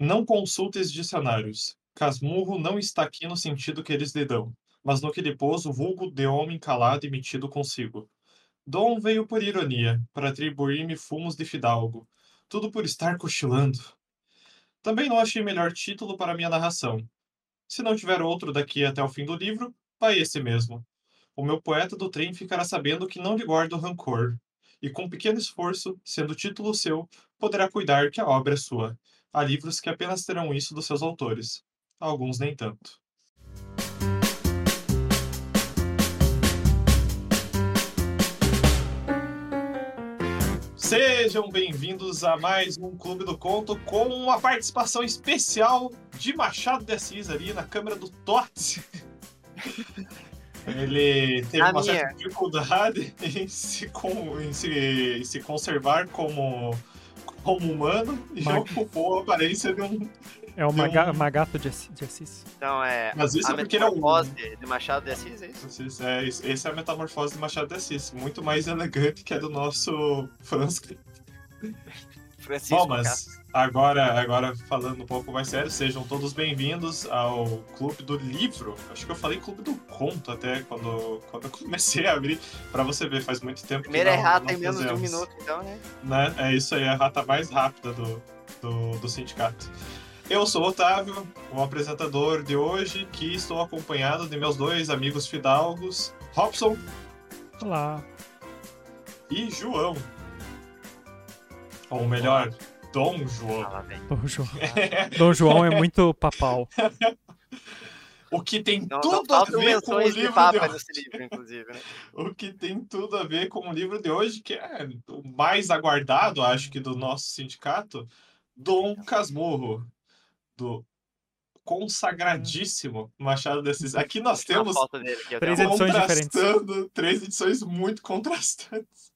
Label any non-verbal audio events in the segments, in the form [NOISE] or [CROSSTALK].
Não consultes dicionários. Casmurro não está aqui no sentido que eles lhe dão, mas no que lhe pôs o vulgo de homem calado e metido consigo. Dom veio por ironia, para atribuir-me fumos de fidalgo, tudo por estar cochilando. Também não achei melhor título para minha narração. Se não tiver outro daqui até o fim do livro, vai esse mesmo. O meu poeta do trem ficará sabendo que não lhe guardo rancor, e com pequeno esforço, sendo título seu, poderá cuidar que a obra é sua. Há livros que apenas terão isso dos seus autores, alguns nem tanto. Sejam bem-vindos a mais um Clube do Conto com uma participação especial de Machado de Assis ali na câmera do Tots. [LAUGHS] Ele teve A uma minha. certa dificuldade [LAUGHS] em se, con- em se- em se conservar como, como humano e já Mag- ocupou a aparência de um. É o Maga, um- Magato de Assis. de Assis. Então é. Mas isso a é porque ele é um. metamorfose de Machado de Assis, é isso? Assis, é, esse é a metamorfose de Machado de Assis, muito mais elegante que a do nosso Franz Francisco Bom, mas Castro. agora, agora falando um pouco mais sério, sejam todos bem-vindos ao Clube do Livro. Acho que eu falei Clube do Conto até quando, quando eu comecei a abrir, pra você ver, faz muito tempo Primeiro que é não, errado não em menos de um minuto, então, né? Né? É isso aí, a rata mais rápida do, do, do sindicato. Eu sou o Otávio, o apresentador de hoje, que estou acompanhado de meus dois amigos fidalgos, Robson Olá. e João. Ou melhor, Dom João. Dom João. [LAUGHS] Dom João é muito papal. [LAUGHS] O que tem Não, não tudo a faltam ver com o de livro de papa hoje. nesse livro, inclusive, né? [LAUGHS] O que tem tudo a ver com o livro de hoje, que é o mais aguardado, acho que, do nosso sindicato, Dom Casmurro, do consagradíssimo Machado de Assis. Aqui nós temos dele Três edições diferentes. contrastando, três edições muito contrastantes.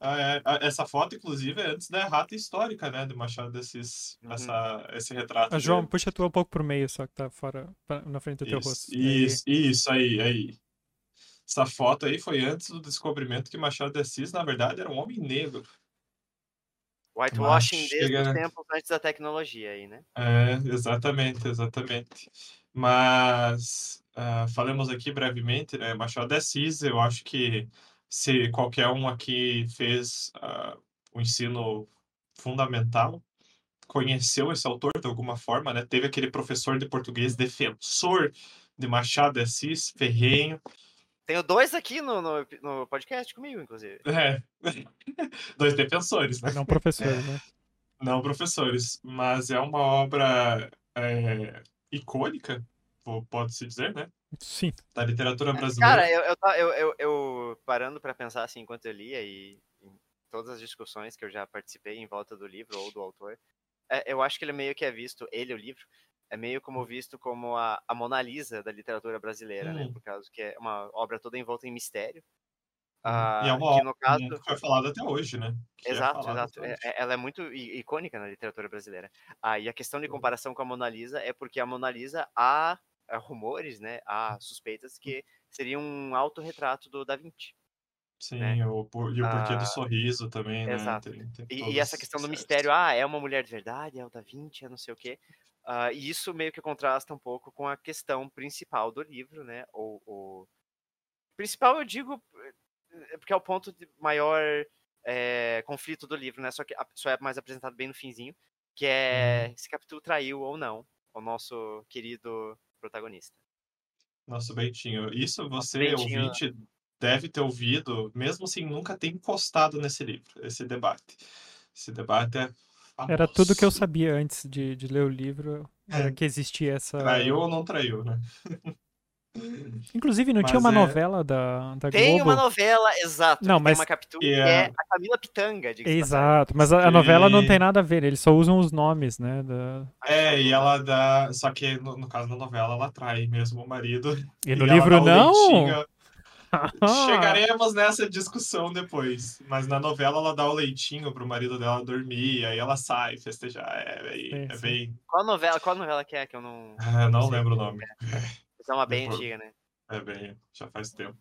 Ah, é, ah, essa foto, inclusive, é antes da errata histórica, né, de Machado de Assis, Uhum. essa, esse retrato. A dele. João, puxa tu um pouco pro meio, só que tá fora, na frente do teu Isso, rosto. Aí. isso, isso, aí, aí. Essa foto aí foi antes do descobrimento que Machado de Assis, na verdade, era um homem negro. Whitewashing Mas desde chega, os né? tempos antes da tecnologia aí, né? É, exatamente, exatamente. Mas ah, falemos aqui brevemente, né? Machado de Assis, eu acho que se qualquer um aqui fez ah, o ensino fundamental, conheceu esse autor de alguma forma, né? Teve aquele professor de português defensor de Machado de Assis, ferrenho. Tenho dois aqui no, no, no podcast comigo, inclusive. É. [LAUGHS] Dois defensores, né? Não professores, né? [LAUGHS] Não professores. Mas é uma obra é, icônica, po- pode-se dizer, né? Sim. Da literatura brasileira. Cara, eu, eu, eu, eu, eu parando pra pensar assim enquanto eu lia e em todas as discussões que eu já participei em volta do livro ou do autor, é, eu acho que ele meio que é visto, ele, o livro, é meio como visto como a, a Mona Lisa da literatura brasileira, né? Hum. Por causa que é uma obra toda envolta em mistério. e é ah, uma que obra no caso. que foi falada até hoje, né? Que é Exato, falada exato. É- é- ela é muito icônica na literatura brasileira. Ah, e a questão de Uhum. comparação com a Mona Lisa é porque a Mona Lisa há, há rumores, né? Há suspeitas que seria um autorretrato do Da Vinci. Sim, né? o, por- e o porquê Ah, do sorriso também, né? exato. Tem- tem E, e essa questão do esses mistério, ah, é uma mulher de verdade, é o Da Vinci, é não sei o quê. Ah, e isso meio que contrasta um pouco com a questão principal do livro, né? O. Principal eu digo é porque é o ponto de maior é, conflito do livro, né? Só que só é mais apresentado bem no finzinho, que é se Capitu traiu ou não o nosso querido protagonista. Nosso Bentinho. Isso você, Bentinho. ouvinte, deve ter ouvido, mesmo sem nunca ter encostado nesse livro, esse debate. Esse debate é Era tudo que eu famoso. sabia antes de, de ler o livro. Era É. que existia essa. Traiu ou não traiu, né? [LAUGHS] Inclusive, não tinha Mas uma é- novela da, da Tem Globo? uma novela, exato, Não, que mas- tem uma Capitu, que que é- é a Camila Pitanga, Exato, mas a, a novela não E- tem nada a ver, eles só usam os nomes, né? da- É, e ela dá. Só que no, no caso da novela, ela trai mesmo o marido. E [LAUGHS] no ela livro não? [LAUGHS] Chegaremos nessa discussão depois. Mas na novela ela dá o leitinho pro marido dela dormir, aí ela sai festejar. É, é sim. bem. Qual novela, qual novela que é que eu não... [LAUGHS] Ah, não sei. lembro o nome. É uma bem Depois- antiga, né? É bem, já faz tempo.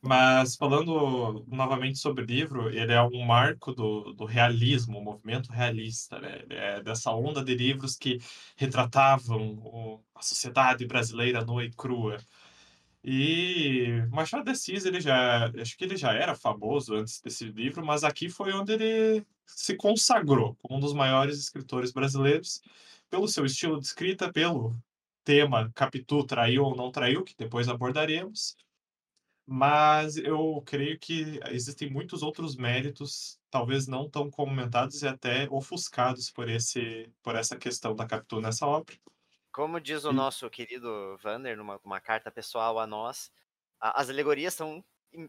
Mas falando novamente sobre o livro, ele é um marco do, do realismo, o movimento realista, né? É dessa onda de livros que retratavam o- a sociedade brasileira nua e crua. E Machado de Assis, ele já, acho que ele já era famoso antes desse livro, mas aqui foi onde ele se consagrou como um dos maiores escritores brasileiros, pelo seu estilo de escrita, pelo tema Capitu traiu ou não traiu, que depois abordaremos. Mas eu creio que existem muitos outros méritos, talvez não tão comentados e até ofuscados por esse por essa questão da Capitu nessa obra. Como diz o E- nosso querido Vander, numa, numa carta pessoal a nós, a- as alegorias são in-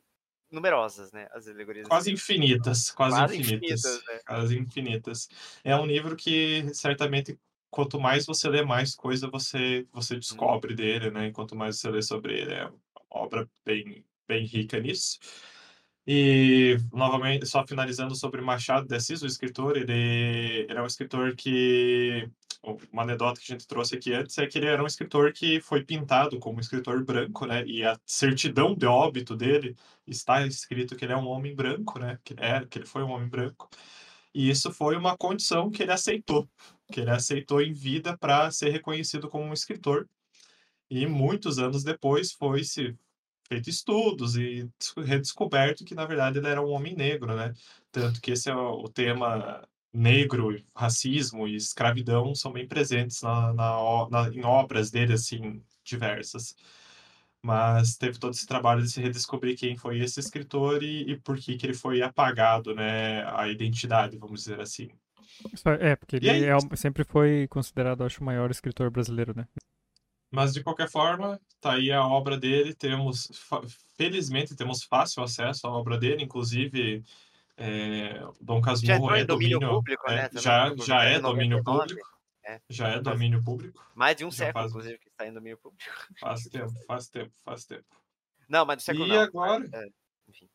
numerosas, né? As alegorias. Quase infinitas, quase, Quase infinitas, infinitas, né? quase infinitas. É um livro que certamente quanto mais você lê, mais coisa você você descobre dele, né? E quanto mais você lê sobre ele, é uma obra bem bem rica nisso. E novamente, só finalizando sobre Machado de Assis, o escritor, ele, ele é um escritor que uma anedota que a gente trouxe aqui antes é que ele era um escritor que foi pintado como um escritor branco, né? E a certidão de óbito dele está escrito que ele é um homem branco, né? Que é, que ele foi um homem branco. E isso foi uma condição que ele aceitou, que ele aceitou em vida para ser reconhecido como um escritor. E muitos anos depois foi se feito estudos e desco- redescoberto que na verdade ele era um homem negro, né? Tanto que esse é o tema negro, racismo e escravidão são bem presentes na, na, na- em obras dele assim diversas. Mas teve todo esse trabalho de se redescobrir quem foi esse escritor e, e por que que ele foi apagado, né? A identidade, vamos dizer assim. É, porque ele aí? é sempre foi considerado, acho, o maior escritor brasileiro, né? Mas de qualquer forma, tá aí a obra dele. Temos, felizmente, temos fácil acesso à obra dele. Inclusive, é, Dom Já Casmurro é em domínio domínio, público, é, né? já, já é domínio 99. público. É. Já é domínio público. Mais de um Já século, faz- inclusive, que está em domínio público. Faz tempo, faz tempo, faz tempo. Não, mas do século E não. agora, É, enfim.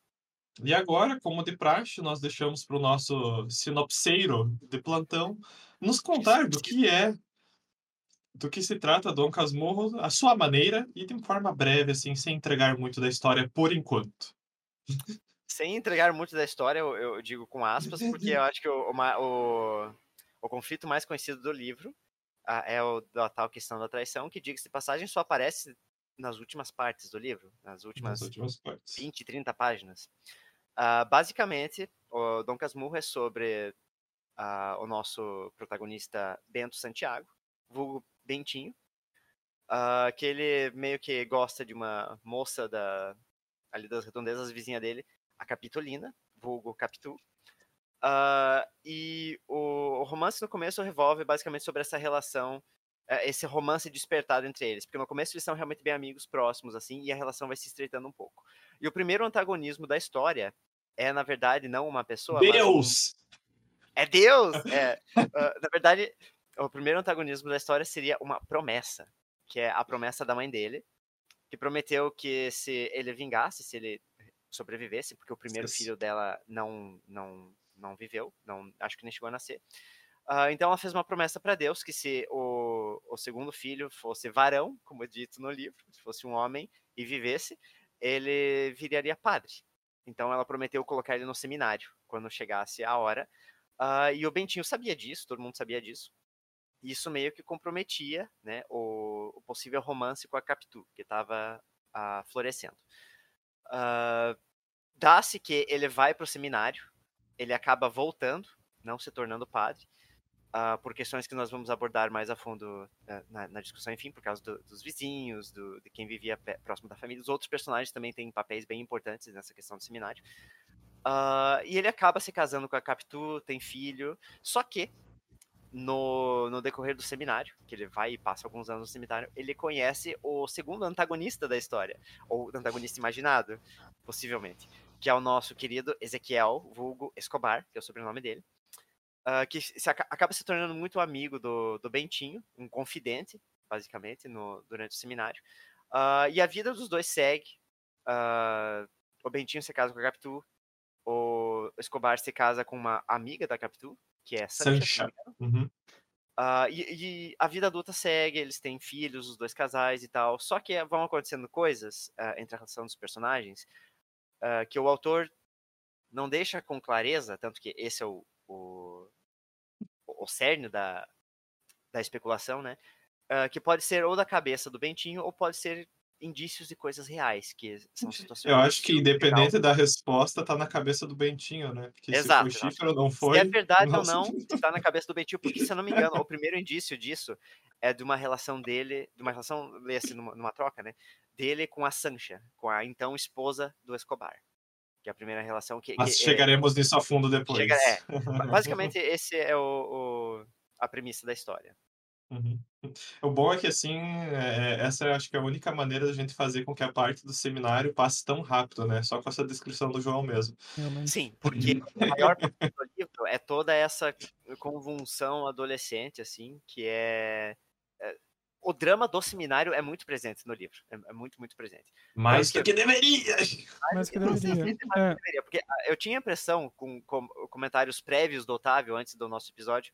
E agora, como de praxe, nós deixamos para o nosso sinopseiro de plantão nos contar do que é, do que se trata Dom Casmurro, a sua maneira e de forma breve, assim, sem entregar muito da história por enquanto. Sem entregar muito da história, eu, eu digo com aspas, porque eu acho que o, o, o, o conflito mais conhecido do livro é o da tal questão da traição, que, diga-se de passagem, só aparece nas últimas partes do livro, nas últimas nas últimas partes. 20, 30 páginas. Ah, basicamente, o Dom Casmurro é sobre ah, o nosso protagonista Bento Santiago, vulgo Bentinho, ah, que ele meio que gosta de uma moça da, ali das redondezas, vizinha dele, a Capitolina, vulgo Capitu. E o, o romance no começo revolve basicamente sobre essa relação, eh, esse romance despertado entre eles, porque no começo eles são realmente bem amigos próximos, assim, e a relação vai se estreitando um pouco. E o primeiro antagonismo da história é, na verdade, não uma pessoa, mas um- Deus! é Deus! É, ah, na verdade, o primeiro antagonismo da história seria uma promessa, que é a promessa da mãe dele, que prometeu que se ele vingasse, se ele sobrevivesse, porque o primeiro Esqueci. filho dela não não não viveu, não acho que nem chegou a nascer. Ah, então ela fez uma promessa para Deus que se o, o segundo filho fosse varão, como é dito no livro, se fosse um homem e vivesse, ele viraria padre. Então ela prometeu colocar ele no seminário quando chegasse a hora. Ah, e o Bentinho sabia disso, todo mundo sabia disso. E isso meio que comprometia né, o, o possível romance com a Capitu, que estava florescendo. Ah, Dá-se que ele vai para o seminário, ele acaba voltando, não se tornando padre, ah, por questões que nós vamos abordar mais a fundo ah, na, na discussão, enfim, por causa do- dos vizinhos, do- de quem vivia próximo da família. Os outros personagens também têm papéis bem importantes nessa questão do seminário. Ah, e ele acaba se casando com a Capitu, tem filho, só que no, no decorrer do seminário, que ele vai e passa alguns anos no seminário, ele conhece o segundo antagonista da história, ou antagonista imaginado, possivelmente, que é o nosso querido Ezequiel, vulgo Escobar, que é o sobrenome dele, ah, que se aca- acaba se tornando muito amigo do, do Bentinho, um confidente, basicamente, no, durante o seminário. Ah, e a vida dos dois segue. ah, o Bentinho se casa com a Capitu, o Escobar se casa com uma amiga da Capitu, que é Sancha. Uhum. Ah, e, e a vida adulta segue, eles têm filhos, os dois casais e tal. Só que vão acontecendo coisas ah, entre a relação dos personagens ah, que o autor não deixa com clareza, tanto que esse é o, o, o cerne da, da especulação, né? ah, que pode ser ou da cabeça do Bentinho ou pode ser indícios de coisas reais, que são situações. Eu acho que independente da resposta, tá na cabeça do Bentinho, né? Porque Exato, se foi chifre ou não Se foi. é verdade ou não, está na cabeça do Bentinho, porque se eu não me [LAUGHS] engano, o primeiro indício disso é de uma relação dele, de uma relação, lê-se numa, numa troca, né? Dele com a Sancha, com a então esposa do Escobar. Que é a primeira relação que. Mas que é- chegaremos nisso a fundo depois. chega- é, ba- [LAUGHS] basicamente, esse é o, o- a premissa da história. Uhum. O bom é que, assim, é- essa eu acho que é a única maneira da gente fazer com que a parte do seminário passe tão rápido, né? Só com essa descrição do João mesmo. Sim, porque a maior parte do livro é toda essa convulsão adolescente, assim, que é. O drama do seminário é muito presente no livro. É, é muito, muito presente. Mais do que deveria! Que deveria. sim, mas É, deveria, Porque ah, eu tinha a impressão, com, com comentários prévios do Otávio, antes do nosso episódio,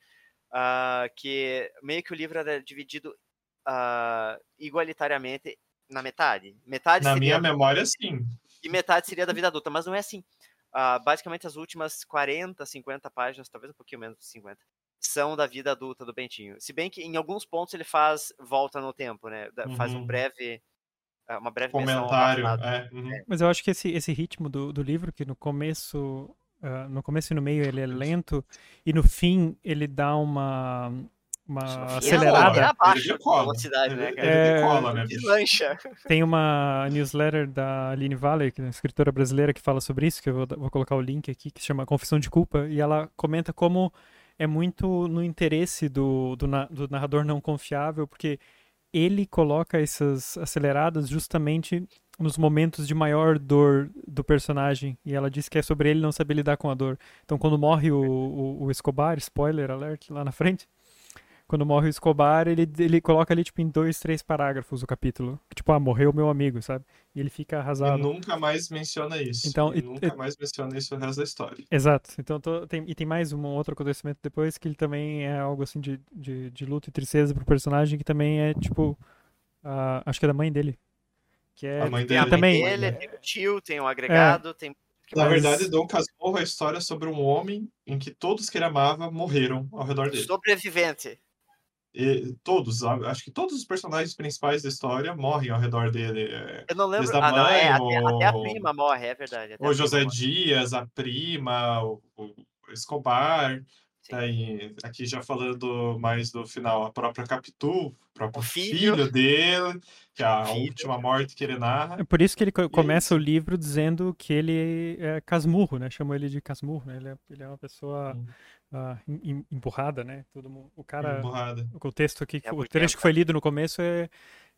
ah, que meio que o livro era dividido ah, igualitariamente na metade. Metade Na seria minha memória, sim. e metade seria da vida adulta, mas não é assim. Ah, basicamente, as últimas 40, 50 páginas, talvez um pouquinho menos de 50, são da vida adulta do Bentinho. Se bem que em alguns pontos ele faz volta no tempo, né? Da- Faz um Uhum. breve. ah, Uma breve Comentário. passado. É, uhum. Mas eu acho que esse, esse ritmo do, do livro, que no começo, ah, no começo e no meio ele é lento, e no fim ele dá uma, uma Ele acelerada. abaixa a decola. velocidade, né, Ele, cara? ele É, decola, né? Deslancha. Tem uma newsletter da Aline Valley, que é uma escritora brasileira que fala sobre isso, que eu vou, vou colocar o link aqui, que se chama Confissão de Culpa, e ela comenta como é muito no interesse do, do, do narrador não confiável, porque ele coloca essas aceleradas justamente nos momentos de maior dor do personagem, e ela diz que é sobre ele não saber lidar com a dor. Então, quando morre o, o, o Escobar, spoiler alert lá na frente, quando morre o Escobar, ele, ele coloca ali, tipo, em dois, três parágrafos o capítulo. Tipo, ah, morreu meu amigo, sabe? E ele fica E arrasado. nunca mais menciona isso. Então, e e- nunca e- mais menciona isso no resto da história. Exato. Então, tô- tem, e tem mais um outro acontecimento depois que ele também é algo assim de, de, de luta e tristeza pro personagem, que também é, tipo, a- acho que é da mãe dele. Que é, A mãe Tem dele. mãe também- dele, tem o tio, tem o agregado, tem. que Na verdade, Dom Casmurro é a história sobre um homem em que todos que ele amava morreram ao redor dele. Sobrevivente. E todos, acho que todos os personagens principais da história morrem ao redor dele. É, Eu não lembro. Desde a Ah, não, é, mãe, até, até a o- prima morre, é verdade. O José morre. Dias, a prima, o, o Escobar. Aqui já falando mais do final, a própria Capitu, o próprio O filho. filho. dele, que é a Filho. última morte que ele narra. É por isso que ele co- E é começa o livro dizendo que ele é casmurro, né? Chamou ele de casmurro, né? Ele é, ele é uma pessoa Hum. Em- em- emburrada, né? Todo mundo, o cara, Emburrada. o texto aqui, É o trecho que foi lido no começo é,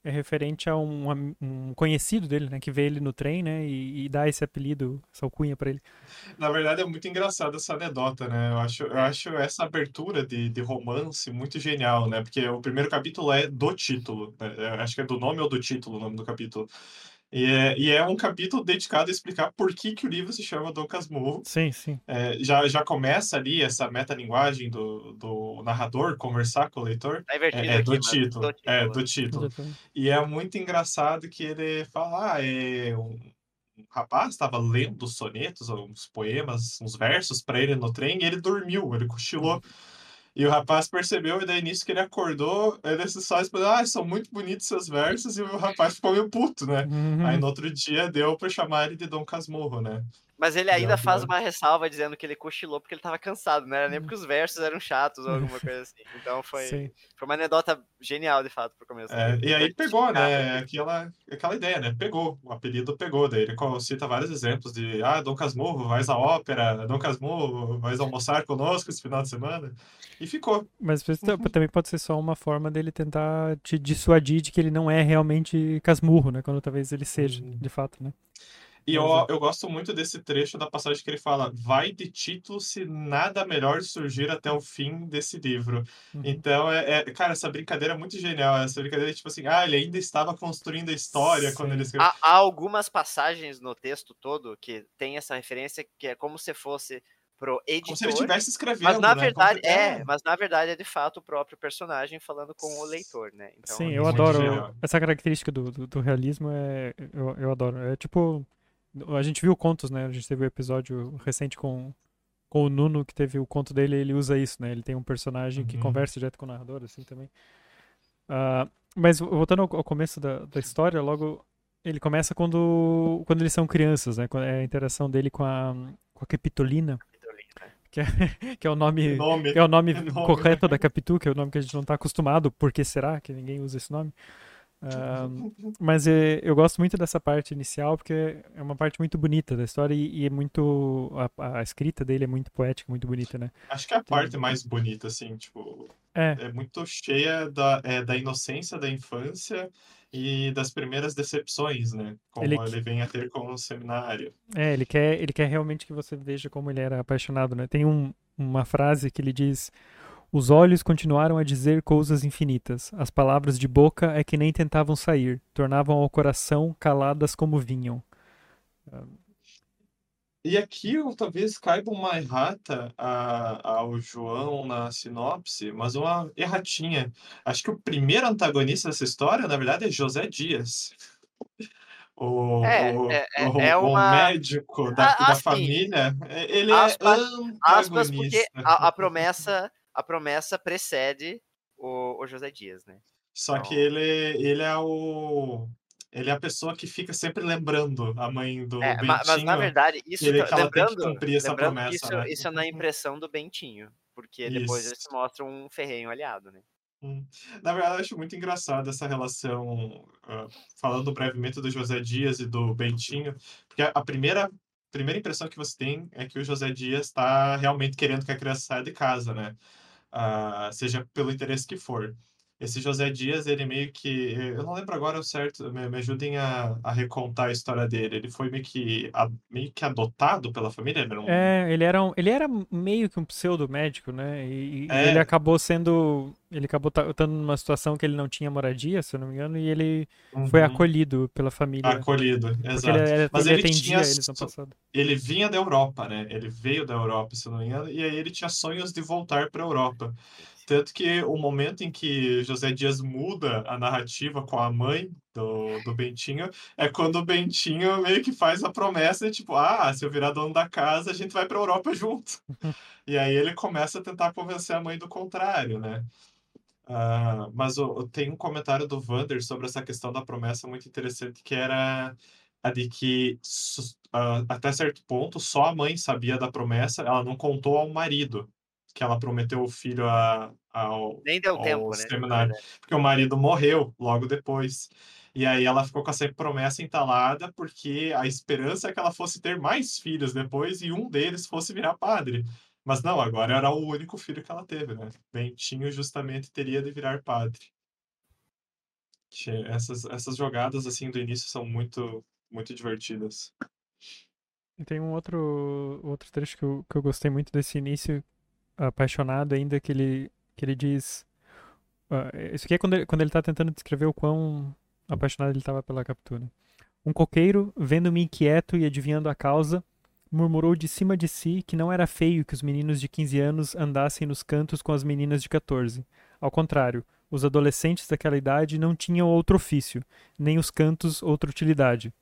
é referente a um, um conhecido dele, né? Que vê ele no trem, né? E, e dá esse apelido, essa alcunha pra ele. Na verdade, é muito engraçado essa anedota, né? Eu acho, eu acho essa abertura de, de romance muito genial, né? Porque o primeiro capítulo é do título, né? Eu acho que é do nome ou do título o nome do capítulo. E é, e é um capítulo dedicado a explicar por que, que o livro se chama Dom Casmurro. Sim, sim. É, já, já começa ali essa metalinguagem do, do narrador conversar com o leitor. Tá invertido É, é do aqui, mas título, é, do título. E é muito engraçado que ele fala, ah, é um, um rapaz estava lendo sonetos, uns poemas, uns versos para ele no trem e ele dormiu, ele cochilou. E o rapaz percebeu, e daí nisso que ele acordou, ele só respondeu, ah, são muito bonitos seus versos, e o rapaz ficou meio puto, né? Uhum. Aí no outro dia deu pra chamar ele de Dom Casmurro, né? Mas ele ainda faz uma ressalva dizendo que ele cochilou porque ele tava cansado, não era nem porque os versos eram chatos ou alguma coisa assim. Então foi, Sim. foi uma anedota genial, de fato, pro começo. É, e aí pegou, né? Aquela, aquela ideia, né? Pegou, o apelido pegou. Daí ele cita vários exemplos de ah, Dom Casmurro, vais à ópera, Dom Casmurro, vais almoçar conosco esse final de semana. E ficou. Mas isso também pode ser só uma forma dele tentar te dissuadir de que ele não é realmente casmurro, né? Quando talvez ele seja, Uhum. de fato, né? E eu, Exato. eu gosto muito desse trecho da passagem que ele fala: vai de título se nada melhor surgir até o fim desse livro. Uhum. Então, é, é- cara, essa brincadeira é muito genial. Essa brincadeira, tipo assim, ah, ele ainda estava construindo a história quando Sim. ele escreveu. Há, há algumas passagens no texto todo que tem essa referência que é como se fosse pro editor. Como se ele estivesse escrevendo. Mas na né? verdade Como- é, mas na verdade é de fato o próprio personagem falando com o leitor, né? Então, Sim, é eu adoro genial. essa característica do, do, do realismo, é, eu, eu adoro. É tipo, A gente viu contos, né? A gente teve o um episódio recente com, com o Nuno, que teve o conto dele, ele usa isso, né? Ele tem um personagem uhum. que conversa direto com o narrador, assim, também. Uh, mas voltando ao, ao começo da, da história, logo ele começa quando, quando eles são crianças, né? É a interação dele com a, com a Capitolina. Que é, [LAUGHS] que é o nome, nome. Que é o nome, é nome correto da Capitu, que é o nome que a gente não está acostumado. Por que será que ninguém usa esse nome? Uh, mas é, eu gosto muito dessa parte inicial porque é uma parte muito bonita da história e, e é muito. A, a, escrita dele é muito poética, muito bonita, né? Acho que é a parte mais bonita, assim, tipo. É, é muito cheia da, é, da inocência da infância e das primeiras decepções, né? Como ele, ele vem a ter com o seminário. É, ele quer, ele quer realmente que você veja como ele era apaixonado, né? Tem um, uma frase que ele diz os olhos continuaram a dizer coisas infinitas. As palavras de boca é que nem tentavam sair, tornavam ao coração caladas como vinham. E aqui eu talvez caiba uma errata a, ao João na sinopse, mas uma erratinha. Acho que o primeiro antagonista dessa história, na verdade, é José Dias. O, é, o, é, é, o, é uma... o médico da, ah, da assim, família, ele aspas, é antagonista. Aspas porque a, a promessa a promessa precede o, o José Dias, né? Só então... que ele, ele é o. Ele é a pessoa que fica sempre lembrando a mãe do é, Bentinho. Mas, na verdade, isso ele, que lembrando, cumprir essa promessa. Isso, né? isso é na impressão do Bentinho. Porque depois isso. eles mostram um ferrenho aliado, né? Hum. Na verdade, eu acho muito engraçado essa relação, uh, falando brevemente do José Dias e do Bentinho, porque a primeira, primeira impressão que você tem é que o José Dias está realmente querendo que a criança saia de casa, né? Uh, seja pelo interesse que for. Esse José Dias, ele meio que. Eu não lembro agora o certo, me, me ajudem a, a, recontar a história dele. Ele foi meio que, a, meio que adotado pela família? Ele um... É, ele era, um, ele era meio que um pseudo-médico, né? E, é. ele acabou sendo. Ele acabou estando numa situação que ele não tinha moradia, se eu não me engano, e ele uhum. foi acolhido pela família. Acolhido, exato. Ele, era, Mas ele, ele tinha, eles no passado. Ele vinha da Europa, né? Ele veio da Europa, se eu não me engano, e aí ele tinha sonhos de voltar para a Europa. Tanto que o momento em que José Dias muda a narrativa com a mãe do, do Bentinho é quando o Bentinho meio que faz a promessa tipo, ah, se eu virar dono da casa, a gente vai para a Europa [LAUGHS] junto. e aí ele começa a tentar convencer a mãe do contrário, né? Uh, mas o, tem um comentário do Vander sobre essa questão da promessa muito interessante, que era a de que uh, até certo ponto só a mãe sabia da promessa, ela não contou ao marido que ela prometeu o filho a, ao, Nem deu ao tempo, né? seminário, porque o marido morreu logo depois. E aí ela ficou com essa promessa entalada porque a esperança é que ela fosse ter mais filhos depois e um deles fosse virar padre. Mas não, agora era o único filho que ela teve, né? Bentinho justamente teria de virar padre. Essas, essas jogadas assim do início são muito muito divertidas. E tem um outro outro trecho que eu, que eu gostei muito desse início apaixonado ainda que ele, que ele diz. Uh, isso aqui é quando ele, quando ele tá tentando descrever o quão apaixonado ele estava pela captura. Um coqueiro, vendo-me inquieto e adivinhando a causa, murmurou de cima de si que não era feio que os meninos de 15 anos andassem nos cantos com as meninas de 14. Ao contrário, os adolescentes daquela idade não tinham outro ofício, nem os cantos outra utilidade.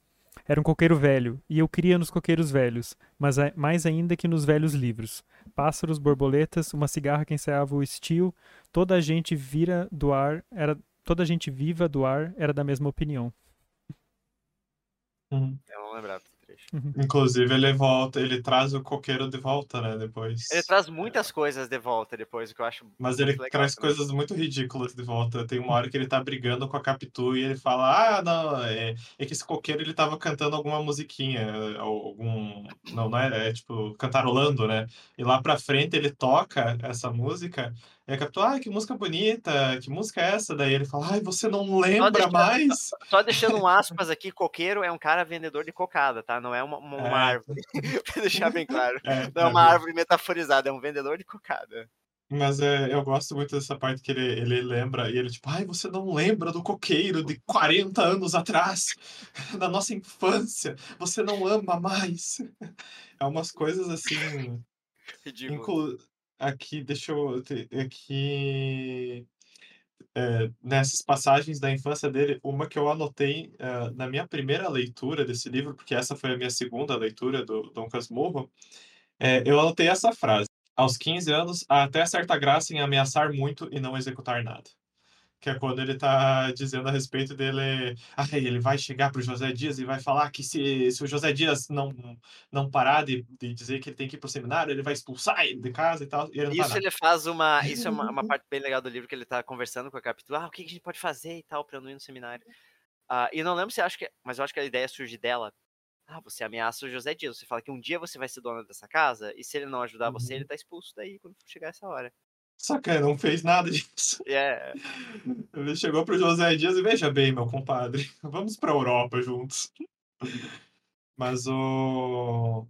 Era um coqueiro velho, e eu queria nos coqueiros velhos, mas mais ainda que nos velhos livros. Pássaros, borboletas, uma cigarra que ensaiava o estio, toda a gente vira do ar, era toda a gente viva do ar era da mesma opinião. Uhum. Eu não lembrava. Inclusive, ele volta, ele traz o coqueiro de volta, né? Depois. Ele traz muitas coisas de volta depois, o que eu acho. Mas ele legal, traz também. coisas muito ridículas de volta. Tem uma hora que ele tá brigando com a Capitu e ele fala: Ah, não, é, é que esse coqueiro ele tava cantando alguma musiquinha, algum. Não, não é, é tipo, cantarolando, né? E lá pra frente ele toca essa música e a Capitu, ah, que música bonita, que música é essa? Daí ele fala, ai, você não lembra deixando, mais? Só deixando um aspas aqui, coqueiro é um cara vendedor de cocada, tá? Não é uma, uma, é. árvore, [LAUGHS] pra deixar bem claro. É, não é uma árvore metaforizada, é um vendedor de cocada. Mas é, eu gosto muito dessa parte que ele, ele lembra, e ele tipo, ai, você não lembra do coqueiro de 40 anos atrás, [LAUGHS] da nossa infância, você não ama mais. [LAUGHS] É umas coisas assim... Ridículo. Aqui, deixa eu. Aqui. é, nessas passagens da infância dele, uma que eu anotei uh, na minha primeira leitura desse livro, porque essa foi a minha segunda leitura do Dom Casmurro, é, eu anotei essa frase. Aos 15 anos, há até certa graça em ameaçar muito e não executar nada que é quando ele está dizendo a respeito dele, ah, ele vai chegar para o José Dias e vai falar que se, se o José Dias não, não parar de, de dizer que ele tem que ir para o seminário, ele vai expulsar ele de casa e tal. E ele isso ele faz uma, isso é uma, uma, parte bem legal do livro que ele está conversando com a Capitu, ah, o que a gente pode fazer e tal para eu não ir no seminário. Uh, e não lembro se acha que, mas eu acho que a ideia surge dela. Ah, você ameaça o José Dias, você fala que um dia você vai ser dona dessa casa e se ele não ajudar você, ele uhum. tá expulso daí quando chegar essa hora. Que não fez nada [LAUGHS] disso. Yeah. Ele chegou pro José Dias e veja bem, meu compadre, [LAUGHS] vamos pra Europa juntos. Mas o.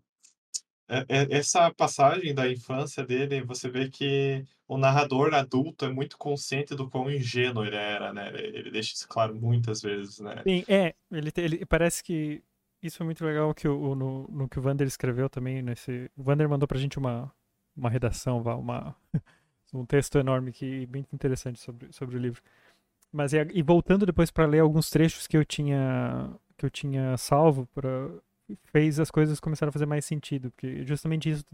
É, é, essa passagem da infância dele, você vê que o narrador adulto é muito consciente do quão ingênuo ele era, né? Ele deixa isso claro muitas vezes, né? Sim, é. Ele, ele parece que isso é muito legal que o, no, no que o Vander escreveu também. Nesse, o Vander mandou pra gente uma, uma redação, uma, um texto enorme que bem interessante sobre, sobre o livro. Mas e, e voltando depois para ler alguns trechos que eu tinha que eu tinha salvo para fez as coisas começaram a fazer mais sentido, porque justamente isso,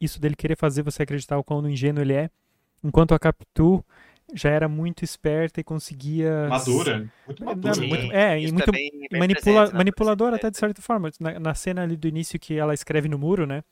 isso dele querer fazer você acreditar o quão ingênuo ele é, enquanto a Capitu já era muito esperta e conseguia madura, muito madura. Sim, muito, é, e muito é bem, bem manipula, manipuladora até de certa forma. Na, na cena ali do início que ela escreve no muro, né?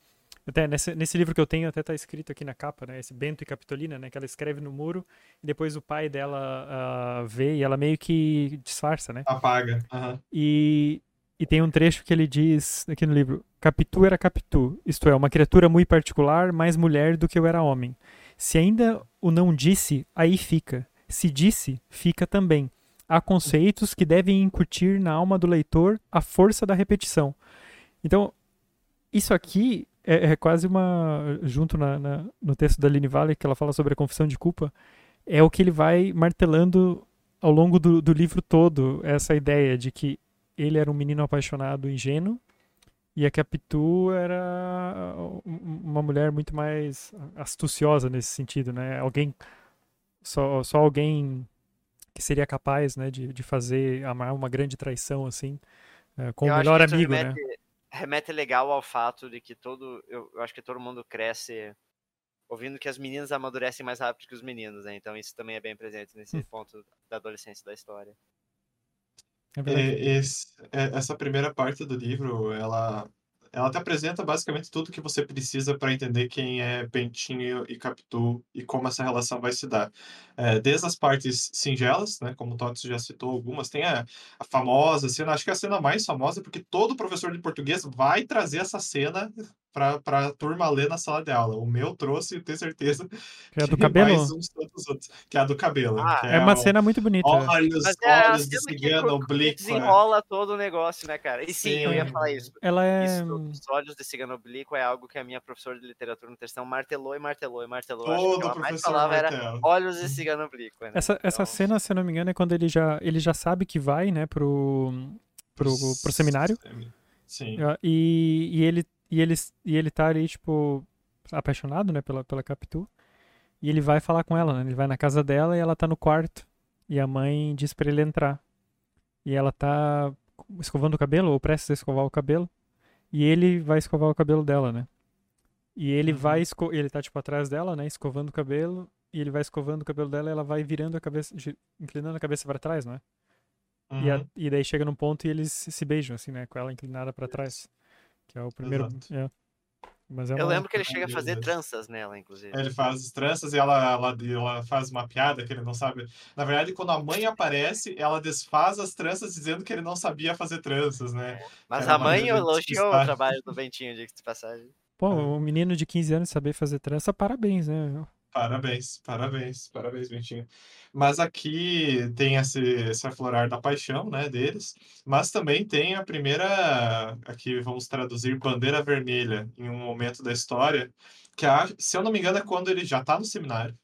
Até nesse, nesse livro que eu tenho, até tá escrito aqui na capa, né? Esse Bento e Capitolina, né? Que ela escreve no muro e depois o pai dela uh, vê e ela meio que disfarça, né? Apaga. Uhum. E, e tem um trecho que ele diz aqui no livro: Capitu era Capitu, isto é, uma criatura muito particular, mais mulher do que eu era homem. Se ainda o não disse, aí fica. Se disse, fica também. Há conceitos que devem incutir na alma do leitor a força da repetição. Então, isso aqui é, é quase uma. Junto na, na, no texto da Aline Vale, que ela fala sobre a confissão de culpa, é o que ele vai martelando ao longo do, do livro todo, essa ideia de que ele era um menino apaixonado, ingênuo, e a Capitu era uma mulher muito mais astuciosa nesse sentido, né? Alguém só, só alguém que seria capaz, né, de, de fazer amar uma grande traição assim, é, com Eu o melhor amigo, né? remete, né? Remete legal ao fato de que todo. Eu, eu, acho que todo mundo cresce ouvindo que as meninas amadurecem mais rápido que os meninos, né? Então isso também é bem presente nesse hum. ponto da adolescência da história. É, esse, é, essa primeira parte do livro, ela ela te apresenta basicamente tudo que você precisa para entender quem é Bentinho e Capitu e como essa relação vai se dar. É, desde as partes singelas, né, como o Tots já citou algumas, tem a, a, famosa cena, acho que é a cena mais famosa, porque todo professor de português vai trazer essa cena para a turma ler na sala de aula. O meu trouxe, tenho certeza. Que é a do cabelo? Uns outros, que é a do cabelo. Ah, é, é, uma cena muito bonita. Olhos, Mas é olhos de cigano, oblíquo. Desenrola todo o negócio, né, cara? E sim, sim, eu ia falar isso. Ela é... Isso, os olhos de cigano oblíquo é algo que a minha professora de literatura no terceiro martelou e martelou e martelou. Todo Acho que mais falava era olhos de cigano oblíquo. Né? Essa, então... essa cena, se eu não me engano, é quando ele já, ele já sabe que vai, né, pro, pro, pro seminário. Sim. E, e ele e ele, e ele tá ali, tipo, apaixonado, né, pela, pela Capitu. E ele vai falar com ela, né? Ele vai na casa dela e ela tá no quarto. E a mãe diz para ele entrar. E ela tá escovando o cabelo, ou prestes a escovar o cabelo. E ele vai escovar o cabelo dela, né? E ele uhum. vai, ele tá, tipo, atrás dela, né, escovando o cabelo. E ele vai escovando o cabelo dela e ela vai virando a cabeça, inclinando a cabeça para trás, não é? Uhum. E, a, uhum. e daí chega num ponto e eles se beijam, assim, né? Com ela inclinada para trás. Que é o primeiro. É. Mas é uma... Eu lembro que ele chega a fazer tranças nela, inclusive. Ele faz tranças e ela, ela, ela faz uma piada que ele não sabe. Na verdade, quando a mãe aparece, ela desfaz as tranças dizendo que ele não sabia fazer tranças, né? Mas a mãe elogiou o trabalho do Bentinho, de passagem. Pô, um menino de 15 anos saber fazer trança, parabéns, né? Parabéns, parabéns, parabéns, Bentinho. Mas aqui tem esse, esse aflorar da paixão, né, deles, mas também tem a primeira, aqui vamos traduzir, bandeira vermelha em um momento da história, que, a, se eu não me engano, é quando ele já está no seminário,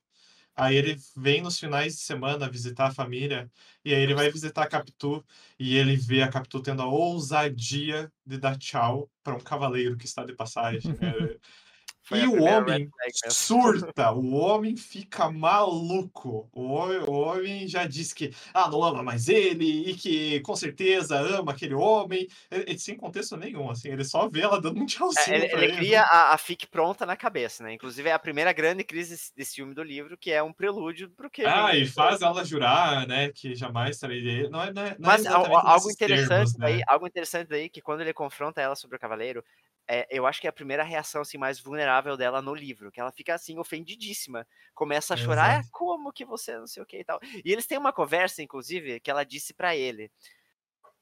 Aí ele vem nos finais de semana visitar a família, e aí ele vai visitar a Capitu, e ele vê a Capitu tendo a ousadia de dar tchau para um cavaleiro que está de passagem. Né? [LAUGHS] Foi e o homem surta, o homem fica maluco. O homem, o homem já disse que ah, não ama mais ele e que com certeza ama aquele homem, e- e sem contexto nenhum, assim, ele só vê ela dando um [LAUGHS] É, tchauzinho ele, pra ele ele. cria a, a fic pronta na cabeça, né? Inclusive é a primeira grande crise desse- filme do livro, que é um prelúdio pro que Ah, e faz ela jurar, né, que jamais trairia ele. Não é, não é, não é Mas algo nesses interessante termos, daí, né? algo interessante daí que quando ele confronta ela sobre o cavaleiro, é, eu acho que é a primeira reação assim mais vulnerável dela no livro, que ela fica assim ofendidíssima, começa a chorar, ah, Exato. como que você não sei o que e tal. E eles têm uma conversa inclusive que ela disse pra ele.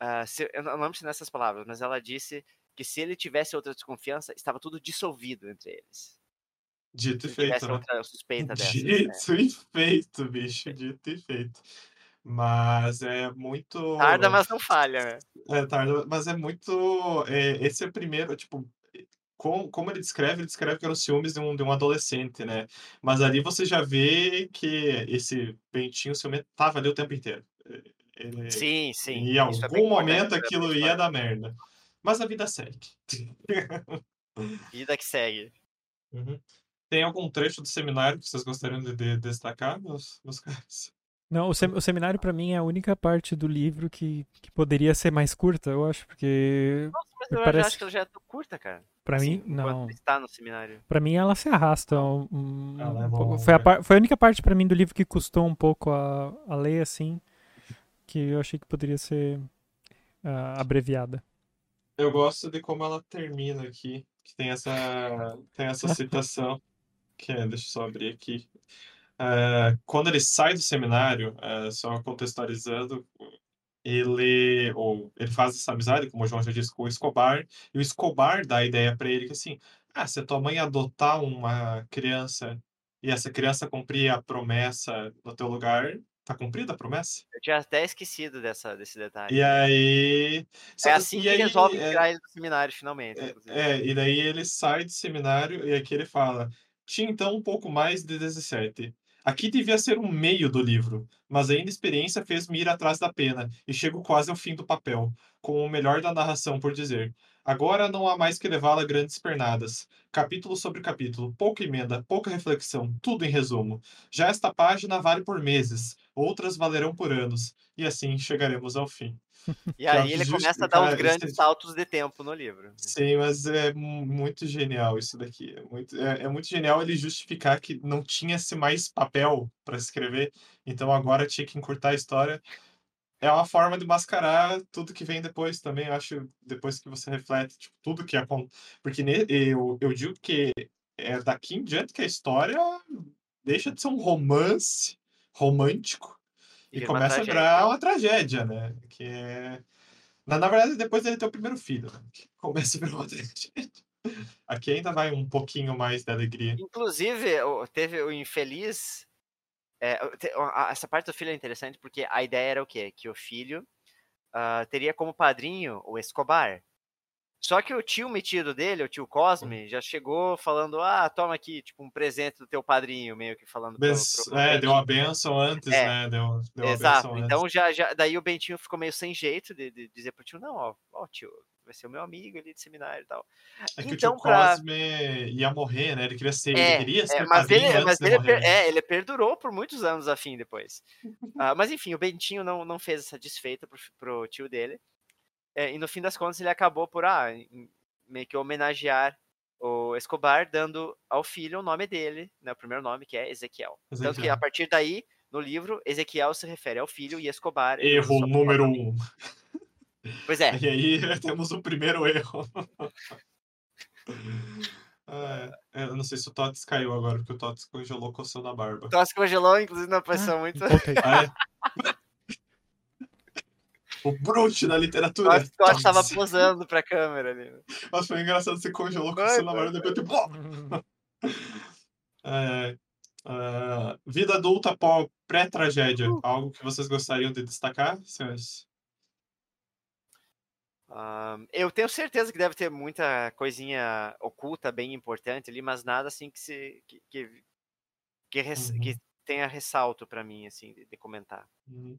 ah, se- eu não lembro se nessas palavras, mas ela disse que se ele tivesse outra desconfiança, estava tudo dissolvido entre eles. Dito e feito, né? outra suspeita dessa. Dito e feito, bicho, dito e feito. Mas é muito. Tarda, mas não falha, né? É, tarda, mas é muito. é, esse é o primeiro, tipo, com, como ele descreve, ele descreve que eram ciúmes de um, de um adolescente, né? Mas ali você já vê que esse pentinho ciumento tava ali o tempo inteiro. Ele, Sim, sim. em é algum importante momento aquilo ia dar merda. Mas a vida segue. [LAUGHS] Vida que segue. Uhum. Tem algum trecho do seminário que vocês gostariam de, de destacar, meus, meus caras? Não, o, sem- o seminário pra mim é a única parte do livro que, que poderia ser mais curta, eu acho, porque Nossa, mas eu já parece acho que ela já é tão curta, cara. pra Assim, mim não. está no seminário. Pra mim ela se arrasta. um- um- Ela é um pouco. longa. foi, a foi a única parte pra mim do livro que custou um pouco a, a ler assim, que eu achei que poderia ser ah, abreviada. Eu gosto de como ela termina aqui, que tem essa, tem essa citação, que é, deixa eu só abrir aqui. É, quando ele sai do seminário, é, só contextualizando, ele, ou, ele faz essa amizade, como o João já disse, com o Escobar, e o Escobar dá a ideia para ele que assim, ah, se a tua mãe adotar uma criança e essa criança cumprir a promessa no teu lugar, tá cumprida a promessa? Eu tinha até esquecido dessa, desse detalhe. E aí... é assim e que aí, resolve é, tirar ele do seminário, finalmente. É, é, e daí ele sai do seminário e aqui ele fala: tinha então um pouco mais de 17. Aqui devia ser um meio do livro, mas a experiência fez-me ir atrás da pena e chego quase ao fim do papel, com o melhor da narração por dizer. Agora não há mais que levá-la a grandes pernadas. Capítulo sobre capítulo, pouca emenda, pouca reflexão, tudo em resumo. Já esta página vale por meses, outras valerão por anos, e assim chegaremos ao fim. [LAUGHS] E é aí ele começa a dar uns grandes esse- saltos de tempo no livro. Sim, mas é mu- muito genial isso daqui. É muito, é, é muito genial ele justificar que não tinha-se mais papel para escrever, então agora tinha que encurtar a história. É uma forma de mascarar tudo que vem depois também, eu acho, depois que você reflete, tipo, tudo que acontece. Porque eu, eu digo que é daqui em diante que a história deixa de ser um romance romântico e começa a virar uma tragédia, né? Que é... Na, na verdade, depois dele ter o primeiro filho, né? que começa a virar uma [LAUGHS] tragédia. Aqui ainda vai um pouquinho mais da alegria. Inclusive, teve o infeliz. é, essa parte do filho é interessante porque a ideia era o quê? Que o filho ah, teria como padrinho o Escobar. Só que o tio metido dele, o tio Cosme, já chegou falando: ah, toma aqui, tipo, um presente do teu padrinho, meio que falando pro, pro é, deu a benção antes, É. né? Deu, deu Exato. benção antes. Então já, já, daí o Bentinho ficou meio sem jeito de, de dizer pro tio, não, ó, ó, tio, vai ser o meu amigo ali de seminário e tal. É que então, o tio pra- Cosme ia morrer, né? Ele queria ser, É, ele queria ser é, mas ele, mas ele, per- é, ele perdurou por muitos anos a fim depois. [LAUGHS] Ah, mas enfim, o Bentinho não, não fez essa desfeita pro, pro tio dele. É, e no fim das contas ele acabou por ah, meio que homenagear o Escobar, dando ao filho o nome dele, né, o primeiro nome, que é Ezequiel. Tanto que Ezequiel. a partir daí, no livro, Ezequiel se refere ao filho e Escobar. usa Erro número um. Pois é, E aí [LAUGHS] temos o primeiro erro. [LAUGHS] Ah, é, eu não sei se o Tots caiu agora, porque o Tots congelou coçando a barba. Tosse congelou, inclusive, muito. Voltei. Ah, é? [LAUGHS] o Brute da literatura. Tosse Tosse tava posando pra câmera ali. né? Mas foi engraçado, você congelou a foi, barba, depois tipo... É, ah, vida adulta pré-tragédia. Uh. Algo que vocês gostariam de destacar, senhores? Eu tenho certeza que deve ter muita coisinha oculta, bem importante ali, mas nada assim que se que, que, que, res- Uhum. que tenha ressalto pra mim assim de, de comentar. Hum,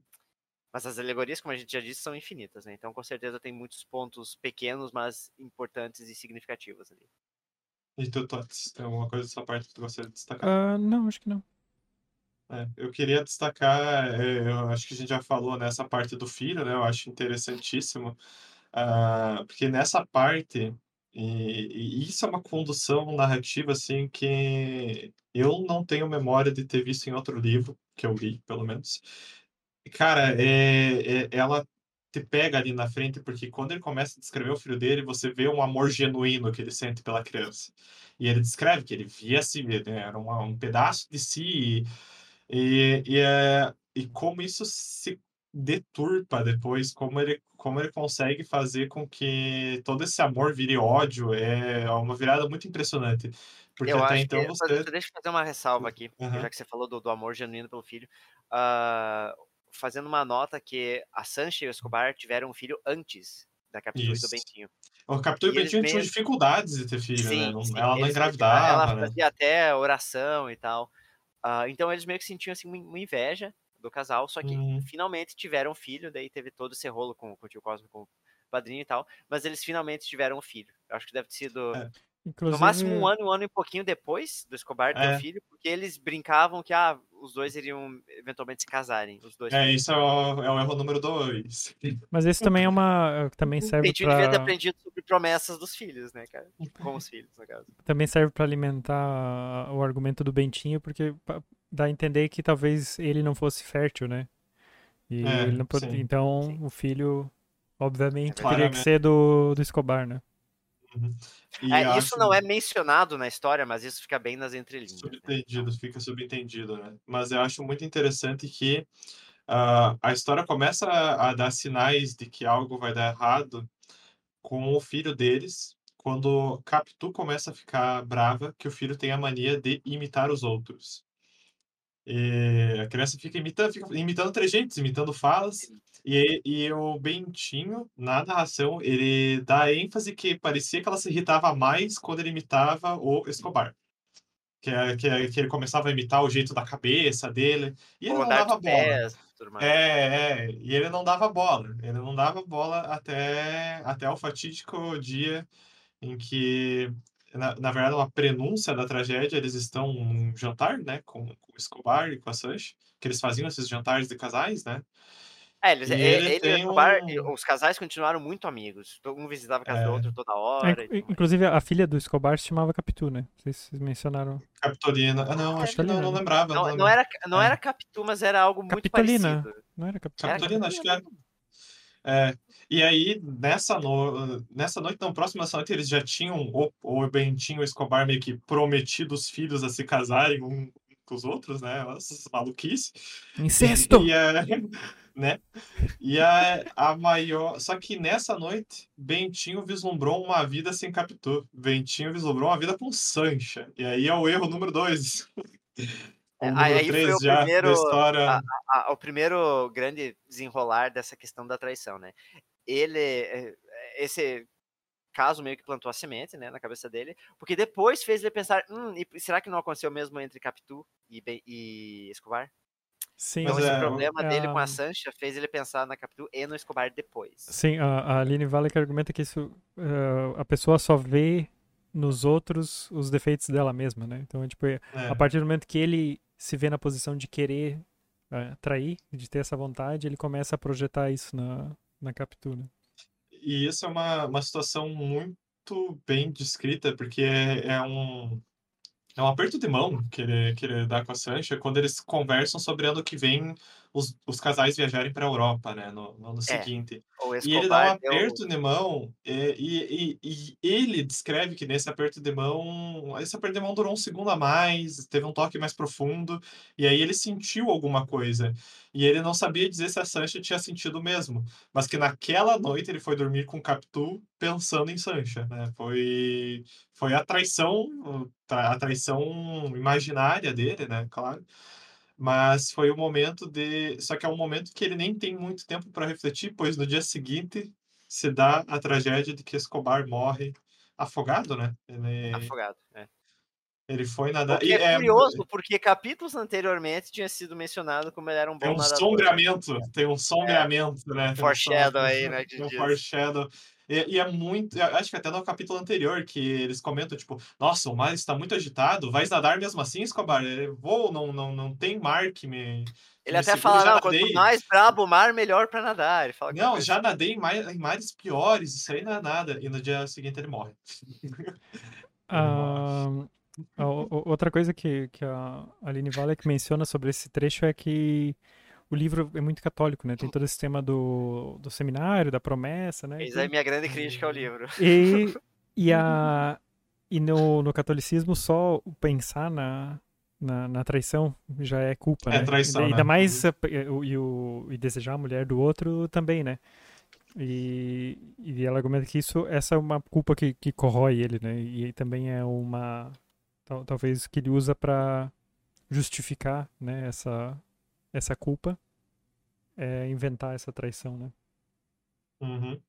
Mas as alegorias, como a gente já disse, são infinitas, né? Então com certeza tem muitos pontos pequenos, mas importantes e significativos ali. E tu, Tots, tem alguma coisa dessa parte que tu gostaria de destacar? Ah, não, acho que não. É, eu queria destacar, é, eu acho que a gente já falou nessa parte do filho, né? Eu acho interessantíssimo, ah, porque nessa parte, e, e isso é uma condução narrativa assim que eu não tenho memória de ter visto em outro livro que eu li, pelo menos. Cara, é, é- ela te pega ali na frente, porque quando ele começa a descrever o filho dele, você vê um amor genuíno que ele sente pela criança. E ele descreve que ele via se né, era uma- um pedaço de si, e, e, é, e como isso se deturpa depois, como ele, como ele consegue fazer com que todo esse amor vire ódio, é uma virada muito impressionante. Porque Eu até acho então que. você. Deixa eu fazer uma ressalva aqui, Aham. já que você falou do, do amor genuíno pelo filho. Ah, fazendo uma nota que a Sancha e o Escobar tiveram um filho antes da Capitu e do. Bentinho. O Capitão E Bentinho tinha meio- dificuldades de ter filho, né? Sim, Não- sim, ela não que- engravidava, Ela né? fazia até oração e tal. Ah, então eles meio que sentiam assim, uma uma inveja do casal, só que Uhum. finalmente tiveram um filho, daí teve todo esse rolo com, com o tio Cosmo, com o padrinho e tal, mas eles finalmente tiveram um filho. Eu acho que deve ter sido É. Inclusive, no máximo um ano, um ano e pouquinho depois do Escobar ter É. um filho, porque eles brincavam que ah, os dois iriam eventualmente se casarem. Os dois. É, isso é o, é o erro número dois. [LAUGHS] mas esse também é uma. Também o serve Bentinho devia ter aprendido sobre promessas dos filhos, né, cara? Com os filhos, no caso. Também serve pra alimentar o argumento do Bentinho, porque dá a entender que talvez ele não fosse fértil, né? E É, ele não pod- sim. Então Sim. o filho, obviamente, É teria que ser do, do Escobar, né? E É, isso não é mencionado na história, mas isso fica bem nas entrelinhas. né? Subentendido, fica subentendido, né? Mas eu acho muito interessante que ah, a história começa a, a dar sinais de que algo vai dar errado com o filho deles, quando Capitu começa a ficar brava que o filho tem a mania de imitar os outros. E a criança fica imitando, fica imitando trejeitos, imitando falas, e, e o Bentinho, na narração, ele dá ênfase que parecia que ela se irritava mais quando ele imitava o Escobar. Que, é- que, é- que ele começava a imitar o jeito da cabeça dele, e ele Ou não dava bola. pés. É, é, e ele não dava bola. Ele não dava bola até, até o fatídico dia em que, na, na verdade, uma prenúncia da tragédia, eles estão num jantar, né, com, com o Escobar e com a Sanche, que eles faziam esses jantares de casais, né? É, eles, E ele, ele ele e tem o Escobar, um- os casais continuaram muito amigos. Um visitava a casa É. do outro toda É, hora. mais. inclusive, a filha do Escobar se chamava Capitu, né? Não sei se vocês mencionaram. Capitolina. Ah, não, acho que não, não lembrava. Não, não era, não É. era Capitu, mas era algo muito Capitolina. parecido. Não era Capitu? Era Capitolina, acho que era. É, e aí, nessa, no... nessa noite, não, próxima noite, eles já tinham, o, o Bentinho e o Escobar meio que prometido os filhos a se casarem um com os outros, né? Essas maluquices. Incesto! E, a, [LAUGHS] né? E a, a maior. Só que nessa noite, Bentinho vislumbrou uma vida sem Capitu. Bentinho vislumbrou uma vida com Sancha. E aí é o erro número dois. O É, aí foi o primeiro- a- a- o primeiro grande desenrolar dessa questão da traição, né? Ele, é, esse caso meio que plantou a semente, né, na cabeça dele, porque depois fez ele pensar, hum, e será que não aconteceu mesmo entre Capitu e, e Escobar? Sim, Então esse é, problema é, dele com a- a Sancha fez ele pensar na Capitu e no Escobar depois. Sim, a, a Aline Vale que argumenta que isso, eh, a pessoa só vê nos outros os defeitos dela mesma, né? Então, é, tipo, É. a partir do momento que ele se vê na posição de querer eh, trair, de ter essa vontade, ele começa a projetar isso na, na Capitu, né? E isso é uma, uma situação muito bem descrita, porque é, é um, é um aperto de mão que ele, que ele dá com a Sancha quando eles conversam sobre ano que vem os, os casais viajarem para a Europa, né, no, no ano seguinte. O E ele dá um Escobar deu- aperto de mão, é, e, e, e ele descreve que nesse aperto de mão, esse aperto de mão durou um segundo a mais, teve um toque mais profundo, e aí ele sentiu alguma coisa. E ele não sabia dizer se a Sancha tinha sentido mesmo, mas que naquela noite ele foi dormir com Capitu pensando em Sancha, né? Foi, foi a traição, a traição imaginária dele, né? Claro. Mas foi o momento de. Só que é um momento que ele nem tem muito tempo para refletir, pois no dia seguinte se dá a tragédia de que Escobar morre afogado, né? Ele, afogado. É. ele foi nadar. e é curioso, porque capítulos anteriormente tinha sido mencionado como ele era um bom Tem um nadador. sombreamento, tem um sombreamento, né? [LAUGHS] Tem um Foreshadow som- aí, né, Tem um foreshadow. E, e é muito. Acho que até no capítulo anterior que eles comentam, tipo, nossa, o mar está muito agitado, vais nadar mesmo assim, Escobar? É, vou, não, não, não tem mar que me. Ele até fala, não, quanto mais brabo o mar, melhor para nadar. Ele fala não, já nadei em, mar, em mares piores, isso aí não é nada. E no dia seguinte ele morre. [LAUGHS] Uh, outra coisa que, que a Aline Valek menciona sobre esse trecho é que o livro é muito católico, né? Tem todo esse tema do, do seminário, da promessa, né? Isso é minha grande crítica ao livro. E, e, a, [LAUGHS] e no, no catolicismo, só pensar na, na, na, traição já é culpa, é né? traição, Ainda né? mais uhum. e, o, e desejar a mulher do outro também, né? E, e ela argumenta que isso, essa é uma culpa que, que corrói ele, né? E também é uma, tal, talvez que ele usa para justificar, né? Essa, essa culpa, é inventar essa traição, né? Uhum.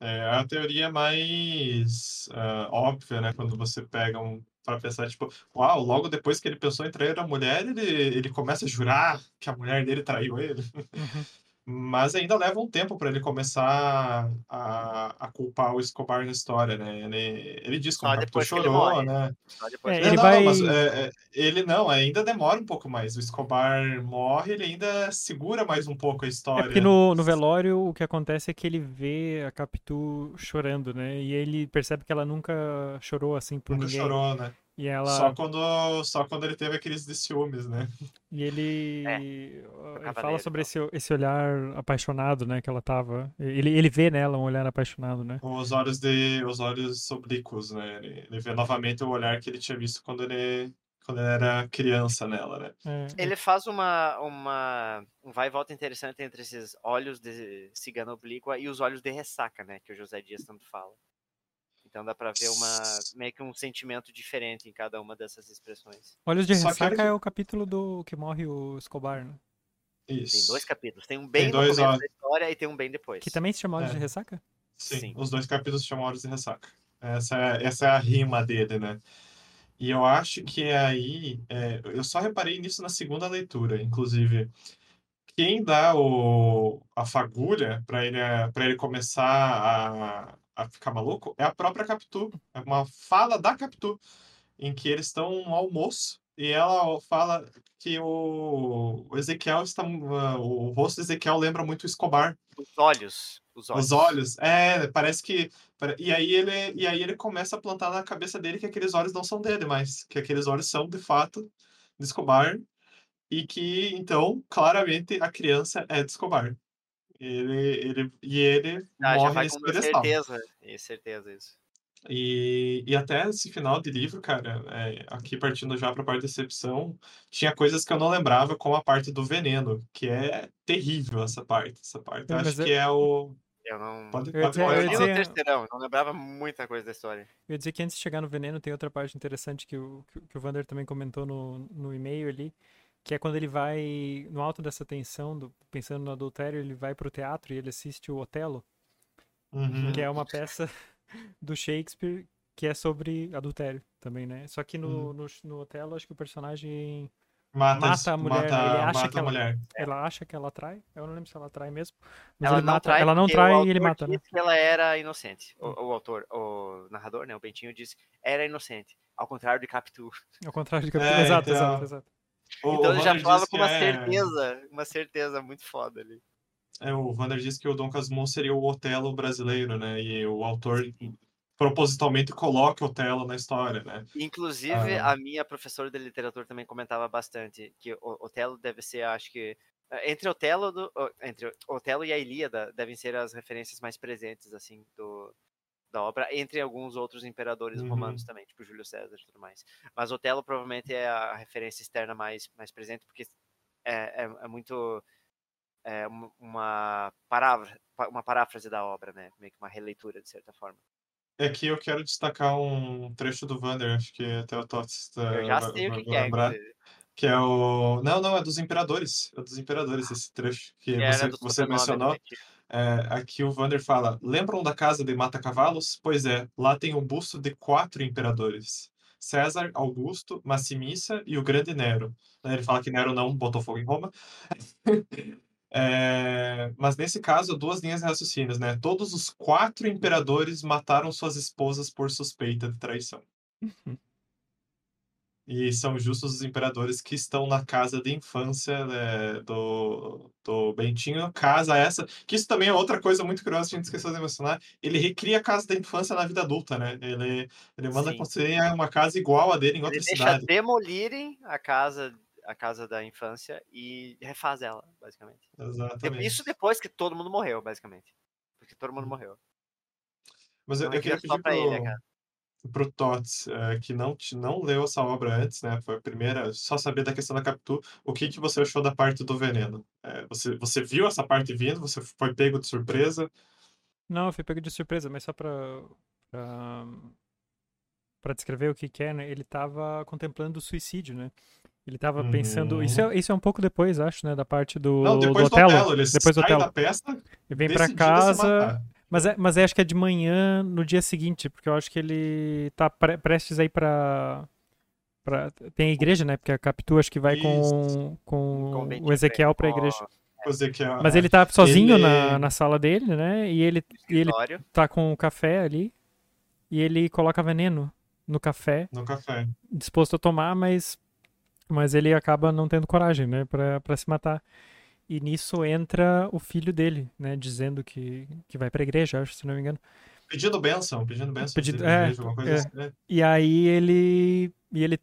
É a teoria mais uh, óbvia, né? Quando você pega um para pensar, tipo, uau, logo depois que ele pensou em trair a mulher, ele, ele começa a jurar que a mulher dele traiu ele. Uhum. Mas ainda leva um tempo para ele começar a, a culpar o Escobar na história, né? Ele, ele diz como o chorou, né? É, ele não, vai... não, mas é, é, ele não, ainda demora um pouco mais. O Escobar morre, ele ainda segura mais um pouco a história. É porque no, no velório o que acontece é que ele vê a Capitu chorando, né? E ele percebe que ela nunca chorou assim por nunca ninguém. chorou, né? E ela... Só quando, só quando ele teve aqueles de ciúmes, né? E ele, É, ele fala sobre esse, esse olhar apaixonado, né, que ela tava. Ele, ele vê nela um olhar apaixonado, né? Os olhos de, os olhos oblíquos, né? Ele, ele vê novamente o olhar que ele tinha visto quando ele, quando ele era criança nela, né? É, Ele faz uma, uma um vai e volta interessante entre esses olhos de cigana oblíqua e os olhos de ressaca, né? Que o José Dias tanto fala. Então dá pra ver uma meio que um sentimento diferente em cada uma dessas expressões. Olhos de Só Ressaca ele- é o capítulo do que morre o Escobar, né? Isso. Tem dois capítulos. Tem um bem Tem no dois, começo ó. da história e tem um bem depois. Que também se chama Olhos É. de Ressaca? Sim, Sim. os dois capítulos se chamam Olhos de Ressaca. Essa é, essa é a rima dele, né? E eu acho que aí. é, eu só reparei nisso na segunda leitura, inclusive. Quem dá o, a fagulha para ele, para ele começar a, a ficar maluco é a própria Capitu. É uma fala da Capitu, em que eles estão no almoço e ela fala que o, o Ezequiel está. O rosto de Ezequiel lembra muito o Escobar. Os olhos. Os olhos. Os olhos, é, parece que. E aí ele, e aí ele começa a plantar na cabeça dele que aqueles olhos não são dele, mas que aqueles olhos são de fato de Escobar e que então claramente a criança é de Escobar. Ele, ele e ele Ah, já morre vai nesse com certeza. É certeza isso. E, e até esse final de livro, cara, é, aqui partindo já para a parte da decepção, tinha coisas que eu não lembrava, como a parte do veneno, que é terrível essa parte. Essa parte. Eu É, acho é- que é o. Eu não. Pode, Eu pode eu eu dizer- terceirão, não lembrava muita coisa da história. Eu ia dizer que antes de chegar no veneno tem outra parte interessante que o, que, o- que o Vander também comentou no, no e-mail ali, que é quando ele vai, no alto dessa tensão, do- pensando no adultério, ele vai pro teatro e ele assiste o Otelo, Uhum. que é uma peça [LAUGHS] do Shakespeare que é sobre adultério também, né? Só que no, no, no Otelo, acho que o personagem, Mata, Mata a mulher, mata, ele acha mata que a ela- mulher. ela acha que ela trai, eu não lembro se ela trai mesmo, mas Ela ele não mata, trai, ela não trai e ele mata, né? disse que ela era inocente. O, o autor, o narrador, né, o Bentinho disse, era inocente. Ao contrário de Capitu. Ao contrário de capítulo. É, exato, então- exato, exato. O, então o ele já falava com uma é- certeza, uma certeza muito foda ali. É, o Vander diz que o Dom Casmurro seria o Otelo brasileiro, né? E o autor propositalmente coloca o Otelo na história, né? Inclusive, Ah. a minha professora de literatura também comentava bastante que o Otelo deve ser, acho que eh, entre Otelo, do, entre Otelo e a Ilíada devem ser as referências mais presentes assim do da obra, entre alguns outros imperadores Uhum. romanos também, tipo Júlio César e tudo mais. Mas Otelo provavelmente é a referência externa mais mais presente porque é, é, é muito é uma- palavra, uma paráfrase da obra, né? Meio que uma releitura de certa forma. É que eu quero destacar um trecho do Vander, acho que até o Tots Eu já sei o que, que é, que é o... Não, não, é dos Imperadores. É dos Imperadores esse trecho que Que você, você mencionou. É, aqui o Vander fala: Lembram da casa de Mata-Cavalos? Pois é, lá tem o busto de quatro imperadores: César, Augusto, Massimissa e o grande Nero. Ele fala que Nero não botou fogo em Roma. [LAUGHS] É, mas nesse caso, duas linhas de raciocínios, né? Todos os quatro imperadores mataram suas esposas por suspeita de traição. Uhum. E são justos os imperadores que estão na casa de infância né, do, do Bentinho. Casa essa, que isso também é outra coisa muito curiosa que a gente esqueceu de mencionar. Ele recria a casa da infância na vida adulta, né? Ele, ele manda Sim. construir uma casa igual a dele em Ele outra deixa cidade. demolirem a casa, a casa da infância e refaz ela, basicamente. Exatamente. Isso depois que todo mundo morreu, basicamente. Porque todo mundo morreu. Mas eu, Então eu queria pedir pra ele a pro, casa. pro Tots, eh, que não, te- não leu essa obra antes, né? Foi a primeira, só saber da questão da Capitu. O que, que você achou da parte do veneno? Eh, você, você viu essa parte vindo? Você foi pego de surpresa? Não, eu fui pego de surpresa, mas só pra, pra, pra descrever o que é, né? Ele tava contemplando o suicídio, né? Ele tava pensando. Isso é, isso é um pouco depois, acho, né? Da parte do, Não, do depois do Otelo. Otelo. Ele Depois do sai Otelo. da peça, Ele vem pra decidido a se casa. Mas, é, mas é, acho que é de manhã no dia seguinte, porque eu acho que ele tá pre- prestes aí pra. pra tem a igreja, né? Porque a Capitu acho que vai com, Com com o Ezequiel pra igreja. A- Mas ele tá sozinho ele- na, na sala dele, né? E ele, e ele tá com o café ali. E ele coloca veneno no café, no café. disposto a tomar, mas, mas ele acaba não tendo coragem, né? Pra, pra se matar. E nisso entra o filho dele, né? Dizendo que, que vai pra igreja, acho, se não me engano. Pedindo bênção, pedindo bênção. Pedindo- se é, coisa é. assim, né? E aí ele. E ele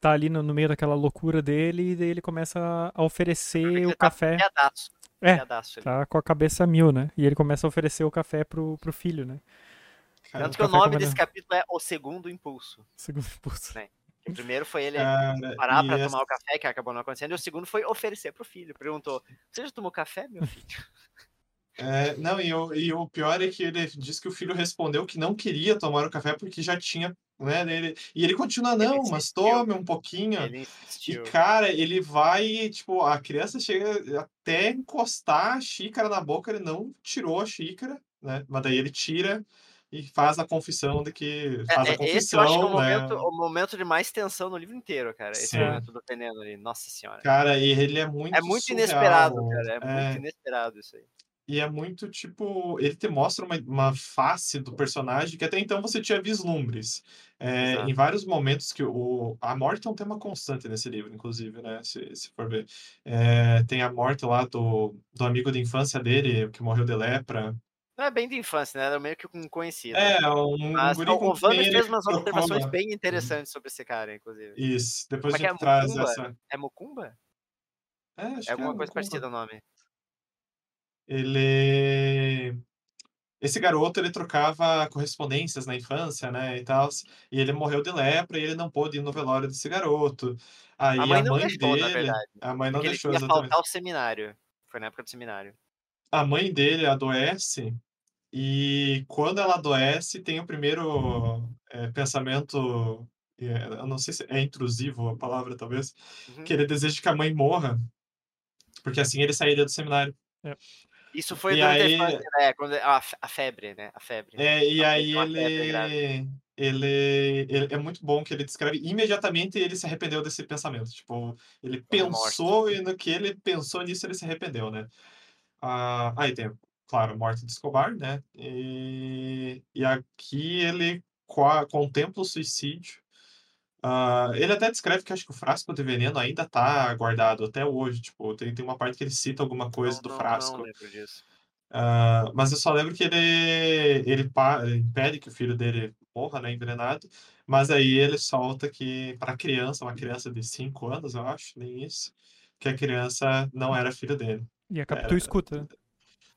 tá ali no, no meio daquela loucura dele, e daí ele começa a oferecer o tá café. Piadaço. É, Piadaço. Tá com a cabeça mil, né? E ele começa a oferecer o café pro, pro filho, né? Tanto que o nome desse capítulo é O Segundo Impulso. Segundo impulso. Que o [LAUGHS] primeiro foi ele cara, parar e pra essa- tomar o café, que acabou não acontecendo, e o segundo foi oferecer pro filho. Perguntou: Você já tomou café, meu filho? [LAUGHS] É, não, e o, e o pior é que ele diz que o filho respondeu que não queria tomar o café porque já tinha, né? Ele, e ele continua, Ele não, mas insistiu. tome um pouquinho. Ele E, cara, ele vai, tipo, a criança chega até encostar a xícara na boca, ele não tirou a xícara, né? Mas daí ele tira e faz a confissão de que. É, Faz a é, esse eu acho que é o confissão, né? momento, o momento de mais tensão no livro inteiro, cara. Esse Sim. momento do veneno ali. Nossa senhora. Cara, e ele é muito. É muito surreal. inesperado, cara. É, É, muito inesperado isso aí. E é muito tipo. Ele te mostra uma, uma face do personagem que até então você tinha vislumbres. É, em vários momentos que o, a morte é um tema constante nesse livro, inclusive, né? Se, se for ver. É, tem a morte lá do, do amigo de infância dele, que morreu de lepra. Não é bem de infância, né? Era meio que um conhecido. É, um, Mas guri o Vander ele fez umas observações bem interessantes sobre esse cara, inclusive. Isso, depois Como é a gente é? traz Mucumba? essa. É Mucumba? É, acho É que alguma é coisa parecida o nome. Ele. Esse garoto, ele trocava correspondências na infância, né, e tal. E ele morreu de lepra e ele não pôde ir no velório desse garoto. Aí A a mãe mãe, não deixou, na dele, verdade. a mãe não Porque ele deixou queria exatamente. faltar o seminário. Foi na época do seminário. A mãe dele adoece e quando ela adoece tem o primeiro é, pensamento, é, eu não sei se é intrusivo a palavra talvez, Uhum. que ele deseja que a mãe morra, porque assim ele sairia do seminário. Isso foi E durante aí- a infância, né? Quando, a, a febre, né? A febre. É, e Ela aí ele, ele, ele- é muito bom que ele descreve imediatamente ele se arrependeu desse pensamento. Tipo, ele pensou e no que ele pensou nisso ele se arrependeu, né? Ah, aí tem, claro, morte de Escobar, né? E, e aqui ele qua- contempla o suicídio. Ah, ele até descreve que acho que o frasco de veneno ainda tá guardado até hoje. Tipo, tem, tem uma parte que ele cita alguma coisa Não- do não- frasco. Não lembro disso. Ah, mas eu só lembro que ele, ele, ele impede que o filho dele morra, né, envenenado. Mas aí ele solta que para criança, uma criança de 5 anos, eu acho, nem isso, que a criança não era filho dele. E a Capitu É. escuta.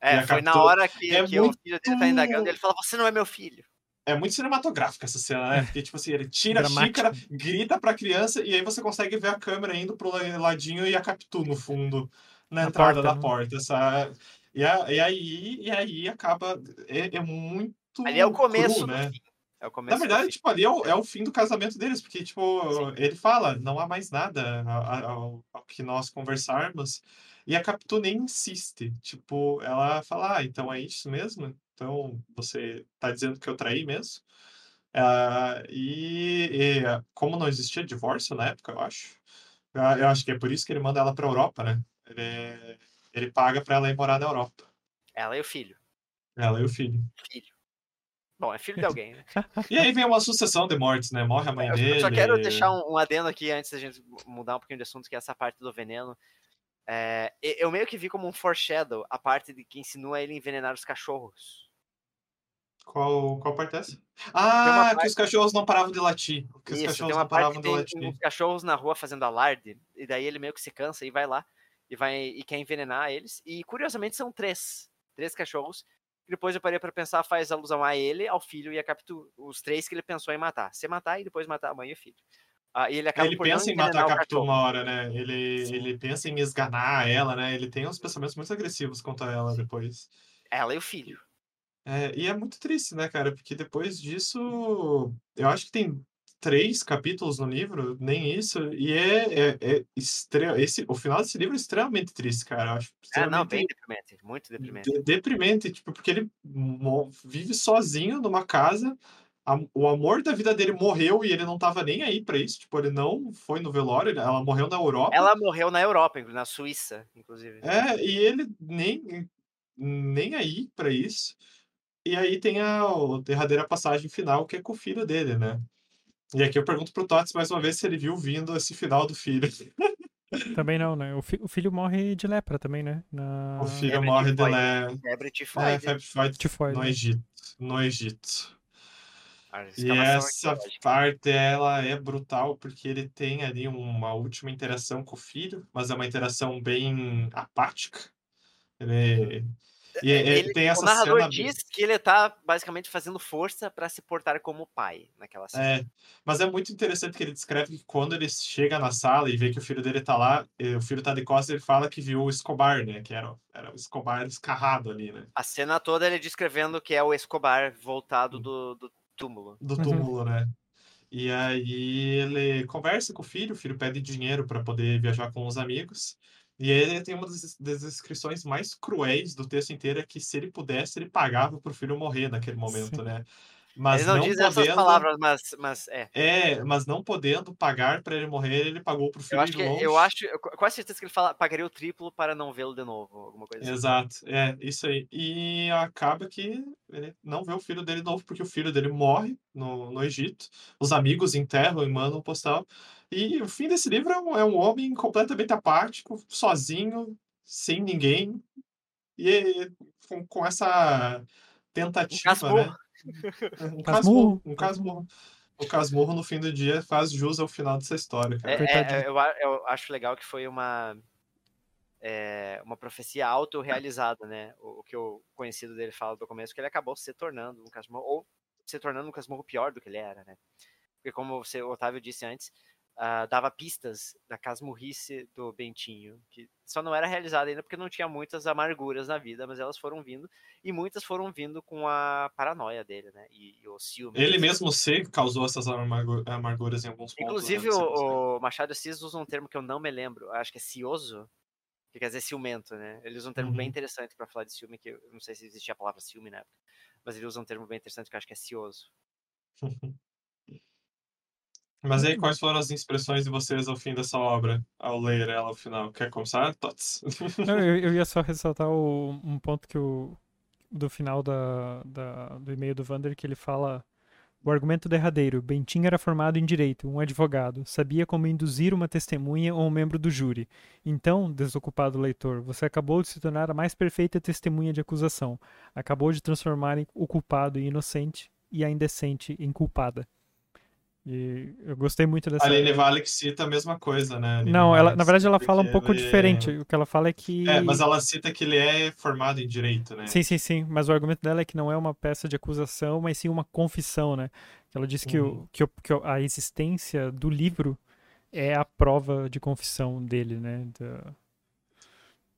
É, a foi na hora que, é que o muito- filho dele tá indagando e ele fala: Você não é meu filho. É muito cinematográfica essa cena, né? Porque, tipo assim, ele tira a Dramático. xícara, grita pra criança, e aí você consegue ver a câmera indo pro ladinho e a Capitu no fundo, na Na entrada porta, da né? porta, sabe? E, a- e aí, e aí acaba. É, é muito. Ali é o começo cru, do né? fim. É Na verdade, tipo, ali é o, é o fim do casamento deles, porque, tipo, Sim. ele fala, não há mais nada ao, ao que nós conversarmos, e a Capitu nem insiste, tipo, ela fala, ah, então é isso mesmo? Então, você tá dizendo que eu traí mesmo? Ah, e, e, como não existia divórcio na época, eu acho, ah, eu acho que é por isso que ele manda ela pra Europa, né? Ele, Ele paga pra ela ir morar na Europa. Ela e o filho. Ela e o filho. Filho. Bom, é filho de alguém, né? [LAUGHS] E aí vem uma sucessão de mortes, né? Morre a mãe Eu dele. só quero deixar um, um adendo aqui antes da gente mudar um pouquinho de assunto, que é essa parte do veneno. É, eu meio que vi como um foreshadow a parte de que insinua ele envenenar os cachorros. Qual, qual parte é essa? Ah, que parte- os cachorros não paravam de latir. Que os Isso, cachorros tem uma não paravam que de latir. uns cachorros na rua fazendo alarde, e daí ele meio que se cansa e vai lá e vai e quer envenenar eles. E curiosamente são três. Três cachorros. Depois eu parei pra pensar, faz alusão a ele, ao filho e a Capitu. Os três que ele pensou em matar. Se matar e depois matar a mãe e o filho. Ah, e ele acaba Ele pensa em matar a Capitu uma hora, né? Ele, Sim. ele pensa em esganar ela, né? Ele tem uns pensamentos muito agressivos contra ela depois. Ela e o filho. É, e é muito triste, né, cara? Porque depois disso, eu acho que tem três capítulos no livro, nem isso, e é, é, é esse, o final desse livro é extremamente triste, cara. Eu acho É, não, extremamente bem deprimente. Muito deprimente. de- deprimente, tipo, porque ele vive sozinho numa casa, a- o amor da vida dele morreu e ele não tava nem aí pra isso, tipo, ele não foi no velório, ela morreu na Europa. Ela morreu na Europa, na Suíça, inclusive. É, e ele nem, nem aí pra isso. E aí tem a, a derradeira passagem final, que é com o filho dele, né? E aqui eu pergunto pro Tots mais uma vez se ele viu vindo esse final do filho. [LAUGHS] Também não, né? O, fi- o filho morre de lepra também, né? Na... O filho Febre morre de lé... Febre É, tifoide. tifoide no né? Egito. No Egito. E essa parte, ela é brutal, porque ele tem ali uma última interação com o filho, mas é uma interação bem apática. Ele... E é- Ele- tem essa o narrador cena... diz que ele tá basicamente fazendo força pra se portar como pai naquela cena. É, mas é muito interessante que ele descreve que quando ele chega na sala e vê que o filho dele tá lá, e o filho tá de costas, ele fala que viu o Escobar, né? Que era, era o Escobar escarrado ali, né? A cena toda ele descrevendo que é o Escobar voltado Hum. do, do túmulo. Do Uhum. túmulo, né? E aí ele conversa com o filho, o filho pede dinheiro para poder viajar com os amigos. E ele tem uma das, descrições mais cruéis do texto inteiro, é que se ele pudesse, ele pagava pro filho morrer naquele momento, Sim. né? Mas ele não, não diz essas podendo, palavras, mas, mas é. é, mas não podendo pagar para ele morrer, ele pagou pro filho Eu acho de longe. eu acho, eu, quase certeza que ele fala, pagaria o triplo para não vê-lo de novo, alguma coisa assim. Exato, é, isso aí. E acaba que ele não vê o filho dele de novo, porque o filho dele morre no, no Egito. Os amigos enterram e mandam um postal. E o fim desse livro é um, é um homem completamente apático, sozinho, sem ninguém. E com, com essa tentativa, casmurro. né? Um Casmurro. um casmurro. O casmurro, no fim do dia, faz jus ao final dessa história, cara. É, Coitadinho. é, eu, eu acho legal que foi uma é, uma profecia autorrealizada, né? O, o que o conhecido dele fala do começo, que ele acabou se tornando um casmurro, ou se tornando um casmurro pior do que ele era, né? Porque como você, o Otávio disse antes, ah, dava pistas da casmurrice do Bentinho, que só não era realizada ainda porque não tinha muitas amarguras na vida, mas elas foram vindo, e muitas foram vindo com a paranoia dele, né? E, e o ciúme. Ele mesmo se causou essas amargu- amarguras em alguns pontos. Inclusive, né, o, o Machado Assis usa um termo que eu não me lembro, acho que é cioso, que quer dizer ciumento, né? Ele usa um termo bem Uhum. interessante para falar de ciúme, que eu não sei se existia a palavra ciúme na época, mas ele usa um termo bem interessante que eu acho que é cioso. [LAUGHS] Mas aí, Muito quais foram as expressões de vocês ao fim dessa obra, ao ler ela ao final? Quer começar, Tots? Não, eu, eu ia [LAUGHS] só ressaltar o- um ponto que o do final da, da- do e-mail do Vander que ele fala o argumento derradeiro. Bentinho era formado em direito, um advogado, sabia como induzir uma testemunha ou um membro do júri. Então, desocupado leitor, você acabou de se tornar a mais perfeita testemunha de acusação. Acabou de transformar o culpado em inocente e a indecente em culpada. E eu gostei muito dessa. A Aline Valek cita a mesma coisa, né? Não, ela, na verdade ela fala um pouco ele- diferente. O que ela fala é que. É, mas ela cita que ele é formado em direito, né? Sim, sim, sim. Mas o argumento dela é que não é uma peça de acusação, mas sim uma confissão, né? Ela diz que, o, Uhum. que, o- que a existência do livro é a prova de confissão dele, né? Da-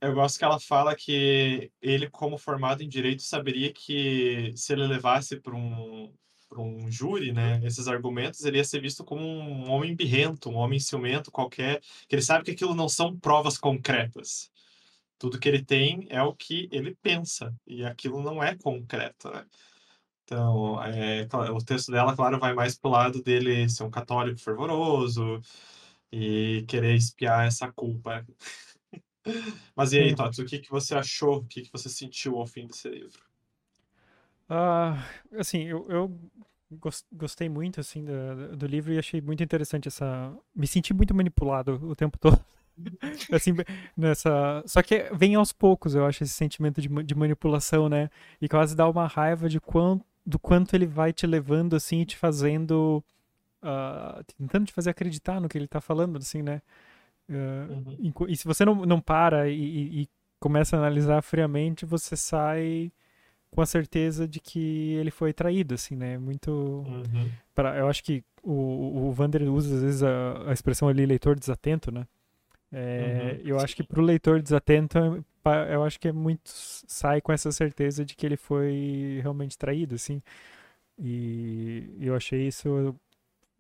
Eu gosto que ela fala que ele, como formado em direito, saberia que se ele levasse para um, um júri, né, esses argumentos, ele ia ser visto como um homem birrento, um homem ciumento qualquer, que ele sabe que aquilo não são provas concretas. Tudo que ele tem é o que ele pensa, e aquilo não é concreto, né? Então, é, o texto dela, claro, vai mais pro lado dele ser um católico fervoroso e querer espiar essa culpa. [LAUGHS] Mas e aí. Tots, o que, que você achou? O que, que você sentiu ao fim desse livro? Ah, assim, eu, eu gos- gostei muito, assim, do, do livro e achei muito interessante essa... Me senti muito manipulado o tempo todo. [LAUGHS] Assim, nessa... Só que vem aos poucos, eu acho, esse sentimento de, de manipulação, né? E quase dá uma raiva de quão, do quanto ele vai te levando, assim, e te fazendo... ah, tentando te fazer acreditar no que ele tá falando, assim, né? Ah, Uhum. enqu- e se você não, não para e, e- e começa a analisar friamente, você sai com a certeza de que ele foi traído, assim, né? Muito. Uhum. Pra, eu acho que o, o Vander usa às vezes a, a expressão ali leitor desatento, né? É, Uhum, eu acho que pro leitor desatento, é eu acho que é muito sai com essa certeza de que ele foi realmente traído, assim. E eu achei isso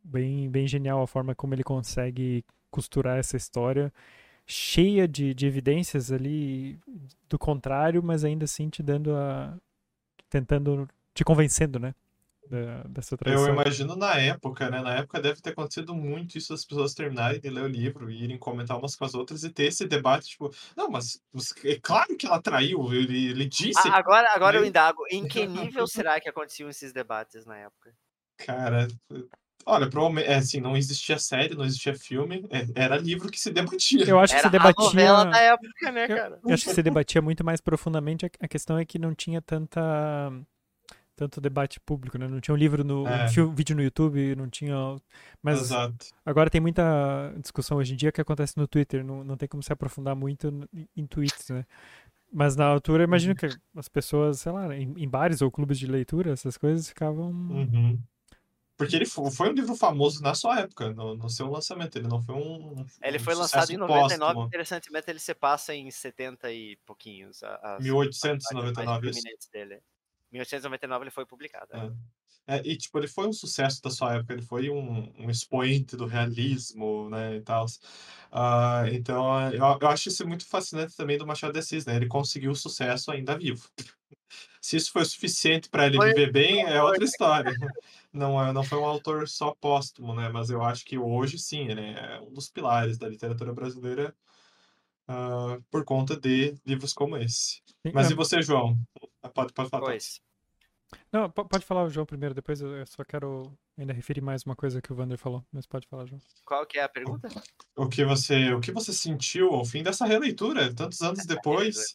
bem, bem genial a forma como ele consegue costurar essa história cheia de, de evidências ali do contrário, mas ainda assim te dando a tentando te convencendo, né? Da, dessa Eu traição. imagino na época, né? Na época deve ter acontecido muito isso, as pessoas terminarem de ler o livro e irem comentar umas com as outras e ter esse debate, tipo, não, mas é claro que ela traiu, ele, ele disse, A- Agora, agora eu Meio- indago, em que [LAUGHS] nível será que aconteciam esses debates na época? cara. Olha, provavelmente, é, assim, não existia série, não existia filme, é, era livro que se debatia. Eu acho que Era se a novela debatia. da época, né, Eu, cara? eu acho que se debatia muito mais profundamente. A questão é que não tinha tanta tanto debate público, né? Não tinha um livro no É. um vídeo no YouTube, não tinha. Mas Exato. agora tem muita discussão hoje em dia que acontece no Twitter. Não, não tem como se aprofundar muito em tweets, né? Mas na altura, eu imagino que as pessoas, sei lá, em, em bares ou clubes de leitura, essas coisas ficavam. Uhum. Porque ele fo- foi um livro famoso na sua época, no, no seu lançamento. Ele não foi um. Ele um foi lançado em sucesso 99, póstumo. interessantemente ele se passa em 70 e pouquinhos. a- As, as 1899, mais isso. prominentes dele. 1899 ele foi publicado. é. É. É, e, tipo, ele foi um sucesso da sua época, ele foi um, um expoente do realismo, né, e tal. Ah, então, eu, eu acho isso muito fascinante também do Machado de Assis, né? Ele conseguiu o sucesso ainda vivo. Se isso foi suficiente para ele Foi viver bem, é outra história. Não, é- não foi um autor só póstumo, né? Mas eu acho que hoje, sim, ele é um dos pilares da literatura brasileira ah, por conta de livros como esse. Mas e você, João? Pode, pode falar. Pois. Não, po- pode falar o João primeiro, depois eu só quero ainda referir mais uma coisa que o Vander falou, mas pode falar, João. Qual que é a pergunta? O que você, o que você sentiu ao fim dessa releitura, tantos anos depois?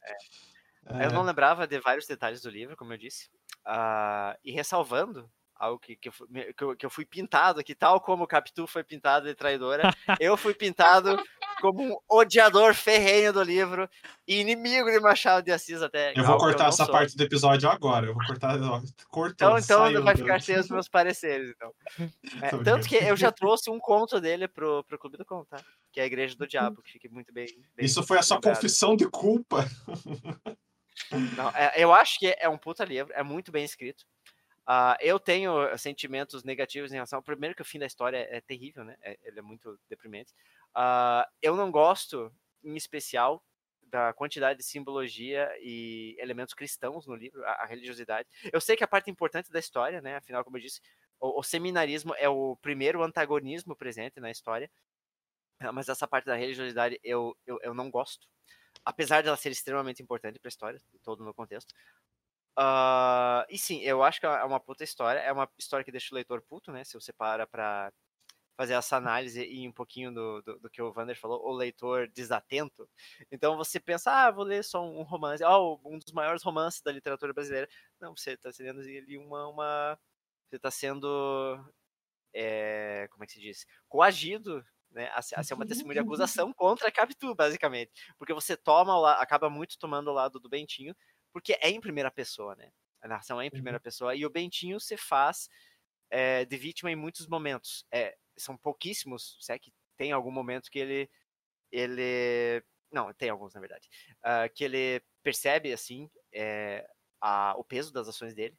É, Eu não lembrava de vários detalhes do livro, como eu disse. Ah, e ressalvando algo que, que, eu, fui- que, eu, eu fui pintado, que tal como o Capitu foi pintado de traidora, eu fui pintado como um odiador ferrenho do livro e inimigo de Machado de Assis até. Eu vou cortar não essa sou. parte do episódio agora. Eu vou cortar. ó, Cortou, Então, então vai ficar sem [LAUGHS] os meus pareceres, então. [LAUGHS] É, tanto que eu já trouxe um conto dele pro, pro Clube do Conto, tá? Que é a Igreja do Diabo, que fique muito bem. bem Isso foi a sua lembrado. confissão de culpa. [LAUGHS] Não, é- eu acho que é um puta livro, é muito bem escrito. Ah, eu tenho sentimentos negativos em relação. Primeiro, que o fim da história é terrível, né? É- ele é muito deprimente. Ah, eu não gosto, em especial, da quantidade de simbologia e elementos cristãos no livro, a, a religiosidade. Eu sei que a parte importante da história, né? Afinal, como eu disse, o, o seminarismo é o primeiro antagonismo presente na história. Ah, Mas essa parte da religiosidade eu, eu, eu não gosto apesar de ela ser extremamente importante para a história, todo no contexto. Ah, e sim, eu acho que é uma puta história. É uma história que deixa o leitor puto, né? Se você para pra fazer essa análise e um pouquinho do, do, do que o Vander falou, o leitor desatento. Então você pensa, ah, vou ler só um romance, oh, um dos maiores romances da literatura brasileira. Não, você está sendo ali uma, uma. Você está sendo. é, como é que se diz? Coagido né, a, ser- a ser uma testemunha de acusação contra a Capitu, basicamente. Porque você toma acaba muito tomando o lado do Bentinho, porque é em primeira pessoa, né? A narração é em primeira pessoa. E o Bentinho se faz é, de vítima em muitos momentos. É, são pouquíssimos, se é que tem algum momento que ele. ele não, tem alguns, na verdade. ah, que ele percebe, assim, é, a- o peso das ações dele.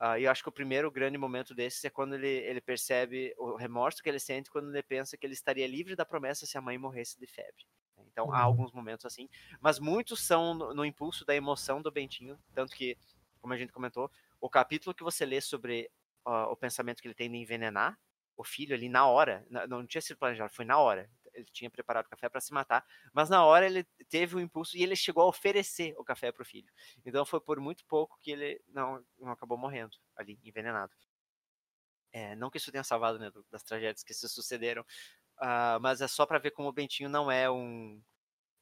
Ah, e eu acho que o primeiro grande momento desses é quando ele, ele percebe o remorso que ele sente quando ele pensa que ele estaria livre da promessa se a mãe morresse de febre. Então há Uhum. alguns momentos assim, mas muitos são no, no impulso da emoção do Bentinho, tanto que, como a gente comentou, o capítulo que você lê sobre ah, o pensamento que ele tem de envenenar o filho ali na hora, na- não tinha sido planejado, foi na hora. ele tinha preparado o café para se matar, mas na hora ele teve um impulso e ele chegou a oferecer o café para o filho. Então foi por muito pouco que ele não, não acabou morrendo ali, envenenado. É, não que isso tenha salvado né, das tragédias que se sucederam, uh, mas é só para ver como o Bentinho não é um,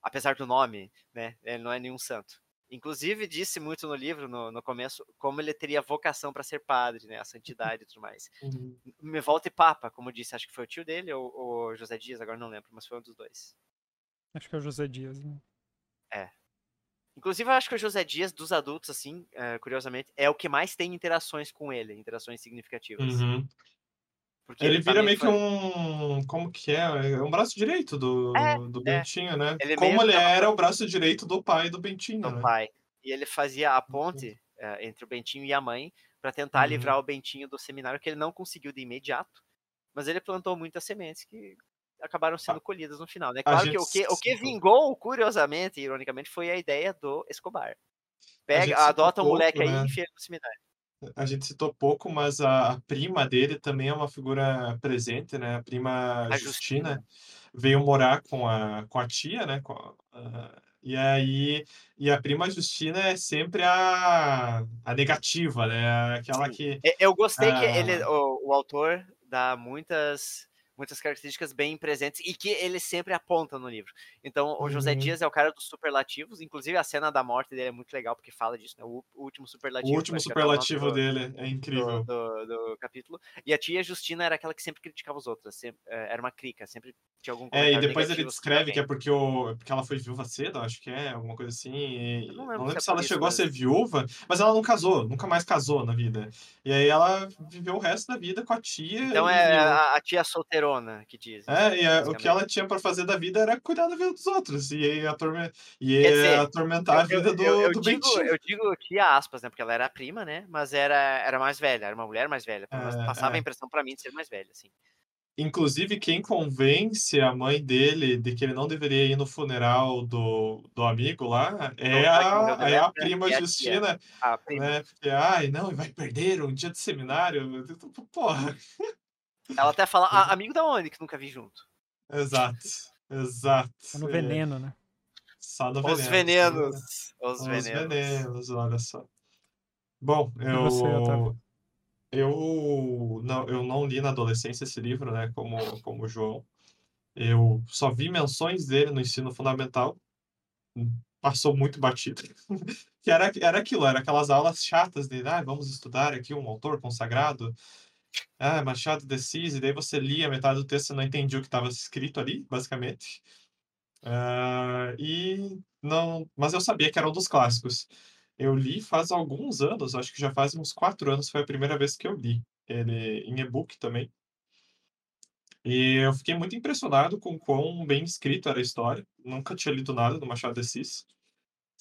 apesar do nome, né, ele não é nenhum santo. Inclusive, disse muito no livro, no, no começo, como ele teria vocação para ser padre, né? A [LAUGHS] santidade e tudo mais. Uhum. Me volta e papa, como disse, acho que foi o tio dele ou, ou José Dias, agora não lembro, mas foi um dos dois. Acho que é o José Dias, né? É. Inclusive, eu acho que o José Dias, dos adultos, assim, uh, curiosamente, é o que mais tem interações com ele, interações significativas. Uhum. Porque ele, ele vira meio foi... que um. Como que é? É um braço direito do, é, do é. Bentinho, né? Ele como ele era o braço direito do pai do Bentinho. Do né? pai. E ele fazia a uhum. ponte uh, entre o Bentinho e a mãe para tentar uhum. livrar o Bentinho do seminário, que ele não conseguiu de imediato. Mas ele plantou muitas sementes que acabaram sendo colhidas no final, né? Claro que o, que o que vingou, curiosamente, ironicamente, foi a ideia do Escobar. Pega, adota um pouco, moleque né? aí e enfia no seminário a gente citou pouco, mas a, a, prima dele também é uma figura presente, né? A prima a Justina, Justina, veio morar com a, com a tia, né? Com a, e aí, e a prima Justina é sempre a, a negativa, né? Aquela Sim. que. Eu gostei que ele, o, o autor dá muitas muitas características bem presentes e que ele sempre aponta no livro. Então, o José uhum. Dias é o cara dos superlativos, inclusive a cena da morte dele é muito legal porque fala disso, né? O, último superlativo. O último superlativo do, dele é incrível. Do, do, do, capítulo. E a tia Justina era aquela que sempre criticava os outros, sempre, é, era uma crica, sempre tinha algum É, e depois ele descreve que é porque, o, porque ela foi viúva cedo, acho que é, alguma coisa assim. E, não lembro, não lembro se, se ela chegou a ser viúva, mas ela não casou, nunca mais casou na vida. E aí ela viveu o resto da vida com a tia. Então é a, a tia que diz. É, e a, o que ela tinha para fazer da vida era cuidar da vida dos outros. E atorme, e dizer, atormentar a vida do, eu, eu, do digo, Bentinho. Eu digo tia aspas, né? Porque ela era prima, né? Mas era, era mais velha, era uma mulher mais velha. É, passava é. a impressão para mim de ser mais velha, assim. Inclusive, quem convence a mãe dele de que ele não deveria ir no funeral do, do amigo lá é a, é a prima é Justina. A prima. Né? Porque, ai, não, vai perder um dia de seminário. Porra. Ela até fala, ah, amigo da onde que nunca vi junto. Exato, exato. Só no veneno, né? Só no veneno. Os venenos. Os, os venenos. venenos, olha só. Bom, eu. Você, eu não, eu não li na adolescência esse livro, né, como, como o João. Eu só vi menções dele no ensino fundamental. Passou muito batido. [LAUGHS] que era, era aquilo, era aquelas aulas chatas de, ah, vamos estudar aqui um autor consagrado. Ah, Machado de Assis, e daí você lia metade do texto e não entendia o que estava escrito ali, basicamente. Uh, e não, mas eu sabia que era um dos clássicos. Eu li faz alguns anos, acho que já faz uns quatro anos, foi a primeira vez que eu li ele em e-book também. E eu fiquei muito impressionado com quão bem escrito era a história. Nunca tinha lido nada do Machado de Assis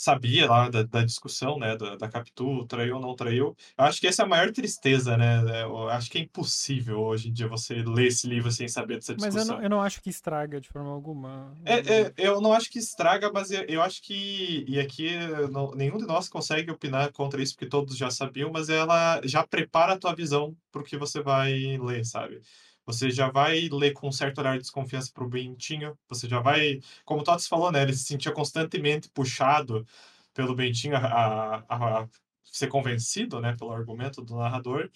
sabia lá da, da discussão, né, da, da Capitu, traiu ou não traiu. Eu acho que essa é a maior tristeza, né? É, eu acho que é impossível hoje em dia você ler esse livro sem saber dessa discussão. Mas eu não, eu não acho que estraga de forma alguma. É, é, eu não acho que estraga, mas eu, eu acho que, e aqui não, nenhum de nós consegue opinar contra isso, porque todos já sabiam, mas ela já prepara a tua visão para o que você vai ler, sabe? Você já vai ler com um certo olhar de desconfiança para o Bentinho. Você já vai, como o Tots falou, né? Ele se sentia constantemente puxado pelo Bentinho a, a, a ser convencido, né? Pelo argumento do narrador.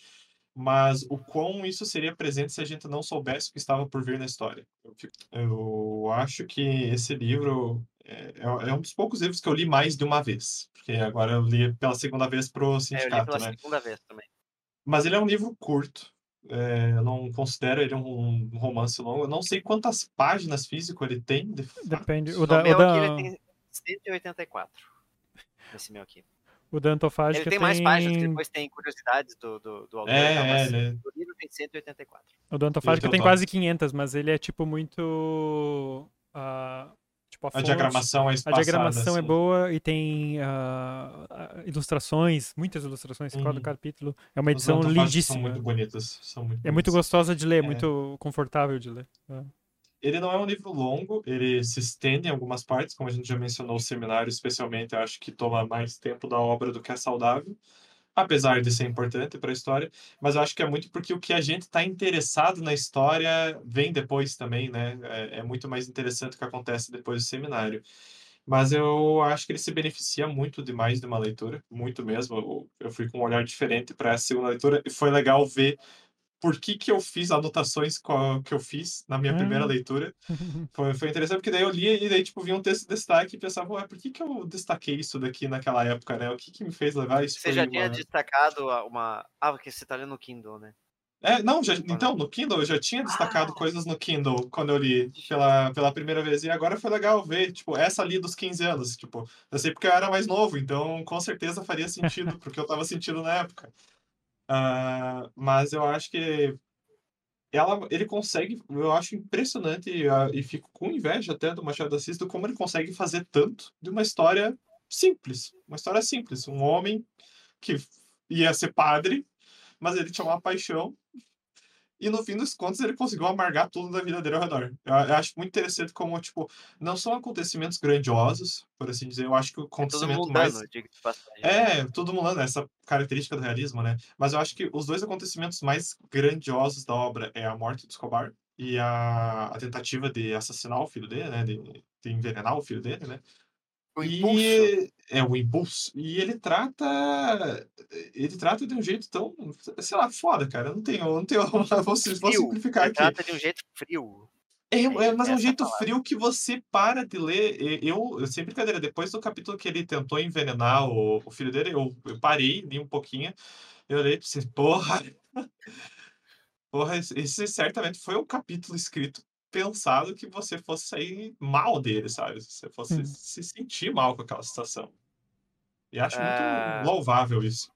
Mas o quão isso seria presente se a gente não soubesse o que estava por vir na história. Eu, acho que esse livro é, é, um dos poucos livros que eu li mais de uma vez. Porque agora eu li pela segunda vez pro sindicato, é, eu li pela né? segunda vez também. Mas ele é um livro curto. É, eu não considero ele um, romance longo. Eu não sei quantas páginas físico ele tem. De Depende. O, da, meu o da... aqui ele tem 184. Esse meu aqui. O da Antofágica Ele tem, tem mais páginas, depois tem curiosidades do, do, do autor. É, tal, mas é, o livro tem 184. O da Antofágica tem quase 500, mas ele é tipo muito... Uh, Tipo, a, a fonte, diagramação é espaçada, A diagramação assim. é boa e tem uh, ilustrações, muitas ilustrações em cada uhum. capítulo. É uma edição lindíssima. São muito bonitas. São muito é bonitas. muito gostosa de ler, é. muito confortável de ler. É. Ele não é um livro longo, ele se estende em algumas partes, como a gente já mencionou, o seminário especialmente, eu acho que toma mais tempo da obra do que é saudável. Apesar de ser importante para a história, mas eu acho que é muito porque o que a gente está interessado na história vem depois também, né? É, é, muito mais interessante o que acontece depois do seminário. Mas eu acho que ele se beneficia muito demais de uma leitura, muito mesmo. Eu, eu fui com um olhar diferente para essa segunda leitura e foi legal ver por que, que eu fiz anotações que eu fiz na minha primeira hum. leitura. [LAUGHS] Foi, foi interessante, porque daí eu lia e daí, tipo, vinha um texto de destaque e pensava, ué, por que, que eu destaquei isso daqui naquela época, né? O que, que me fez levar isso? Você já uma... tinha destacado uma... Ah, porque você tá lendo no Kindle, né? É, não, já, então, no Kindle eu já tinha destacado ah. coisas no Kindle quando eu li pela, pela primeira vez. E agora foi legal ver, tipo, essa ali dos 15 anos. Tipo, eu sei porque eu era mais novo, então com certeza faria sentido, porque eu tava sentindo na época. Uh, mas eu acho que ela, ele consegue, eu acho impressionante e, uh, e fico com inveja até do Machado de Assis, do como ele consegue fazer tanto de uma história simples. Uma história simples. Um homem que ia ser padre, mas ele tinha uma paixão e no fim dos contos ele conseguiu amargar tudo da vida dele ao redor. Eu, eu, acho muito interessante como, tipo, não são acontecimentos grandiosos, por assim dizer. Eu acho que o acontecimento é tudo mundano, mais... É, né? tudo mudando, essa característica do realismo, né? Mas eu acho que os dois acontecimentos mais grandiosos da obra é a morte do Escobar e a, a tentativa de assassinar o filho dele, né? De, de envenenar o filho dele, né? O impulso. E é o impulso. E ele trata. Ele trata de um jeito tão. Sei lá, foda, cara. Não tenho. Não tenho [LAUGHS] vou, vou simplificar ele aqui. trata de um jeito frio. É, é, mas é um jeito palavra. frio que você para de ler. Eu, sem brincadeira, depois do capítulo que ele tentou envenenar o, o filho dele, eu, eu parei, li um pouquinho. Eu olhei e pensei, [LAUGHS] porra. Porra, esse certamente foi um capítulo escrito pensado que você fosse sair mal dele, sabe? Você fosse hum. se sentir mal com aquela situação. E acho muito é. louvável isso.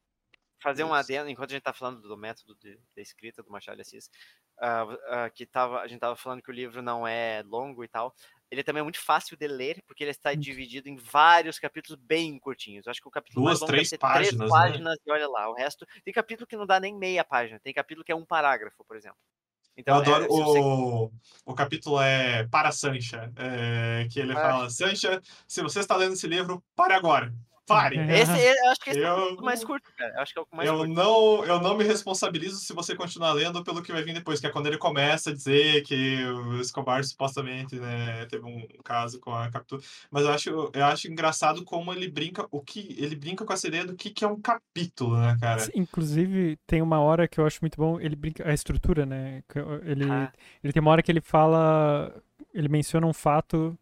Fazer um adendo, enquanto a gente está falando do método de, de, escrita do Machado de Assis, uh, uh, que tava, a gente estava falando que o livro não é longo e tal, ele também é muito fácil de ler, porque ele está hum. dividido em vários capítulos bem curtinhos. Acho que o capítulo Duas, mais longo três páginas, três né? páginas né? e olha lá. O resto tem capítulo que não dá nem meia página. Tem capítulo que é um parágrafo, por exemplo. Então, eu adoro é, o, o capítulo é para Sancha, é, que ele ah. fala, Sancha, se você está lendo esse livro, pare agora. Pare. Esse, eu acho que esse eu, é o mais curto, cara. Eu acho que é o mais eu curto. Não, eu não me responsabilizo se você continuar lendo pelo que vai vir depois, que é quando ele começa a dizer que o Escobar supostamente né, teve um caso com a captura. Mas eu acho, eu acho engraçado como ele brinca, o que ele brinca com essa ideia do que, que é um capítulo, né, cara? Inclusive, tem uma hora que eu acho muito bom, ele brinca a estrutura, né? Ele, ah. ele tem uma hora que ele fala, ele menciona um fato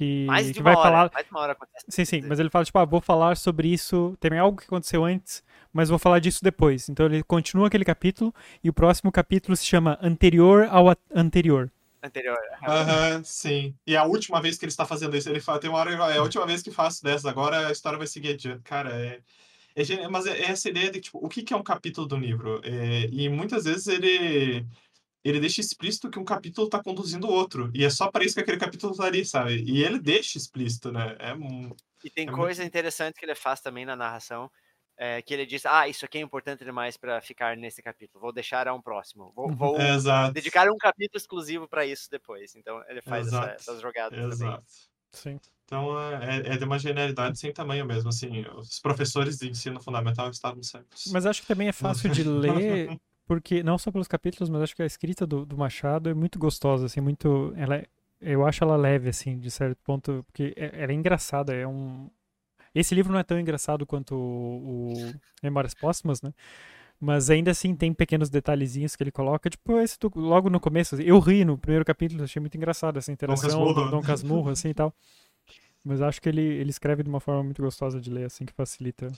que, mais de que vai hora, falar. Mais de uma hora acontece. Sim, sim, mas ele fala, tipo, ah, vou falar sobre isso. Tem algo que aconteceu antes, mas vou falar disso depois. Então ele continua aquele capítulo e o próximo capítulo se chama Anterior ao anterior. Anterior. Aham, uhum, sim. E é a última vez que ele está fazendo isso, ele fala, tem uma hora, é a última vez que faço dessas, agora a história vai seguir adiante. Cara, é. é mas é essa ideia de, tipo, o que, que é um capítulo do livro? É, e muitas vezes ele ele deixa explícito que um capítulo está conduzindo o outro. E é só para isso que aquele capítulo tá ali, sabe? E ele deixa explícito, né? É um, e tem é coisa muito... interessante que ele faz também na narração, é, que ele diz, ah, isso aqui é importante demais para ficar nesse capítulo, vou deixar a um próximo, vou, vou é, dedicar um capítulo exclusivo para isso depois. Então ele faz essa, essas jogadas Exato. também. Sim. Então é, é de uma genialidade sem tamanho mesmo, assim, os professores de ensino fundamental estavam certos. Mas acho que também é fácil de [LAUGHS] ler porque não só pelos capítulos, mas acho que a escrita do, do Machado é muito gostosa, assim, muito, ela é, eu acho ela leve, assim, de certo ponto, porque é, ela é engraçada, é um, esse livro não é tão engraçado quanto o, o Memórias Póstumas, né? Mas ainda assim tem pequenos detalhezinhos que ele coloca, tipo esse do, logo no começo. Assim, eu ri no primeiro capítulo, achei muito engraçado essa interação do Dom Casmurro, assim e tal. Mas acho que ele, ele escreve de uma forma muito gostosa de ler, assim, que facilita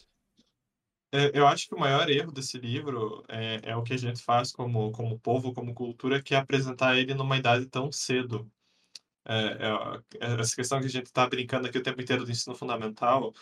eu acho que o maior erro desse livro é, é o que a gente faz como, como povo, como cultura, que é apresentar ele numa idade tão cedo. É, é, é essa questão que a gente está brincando aqui o tempo inteiro do ensino fundamental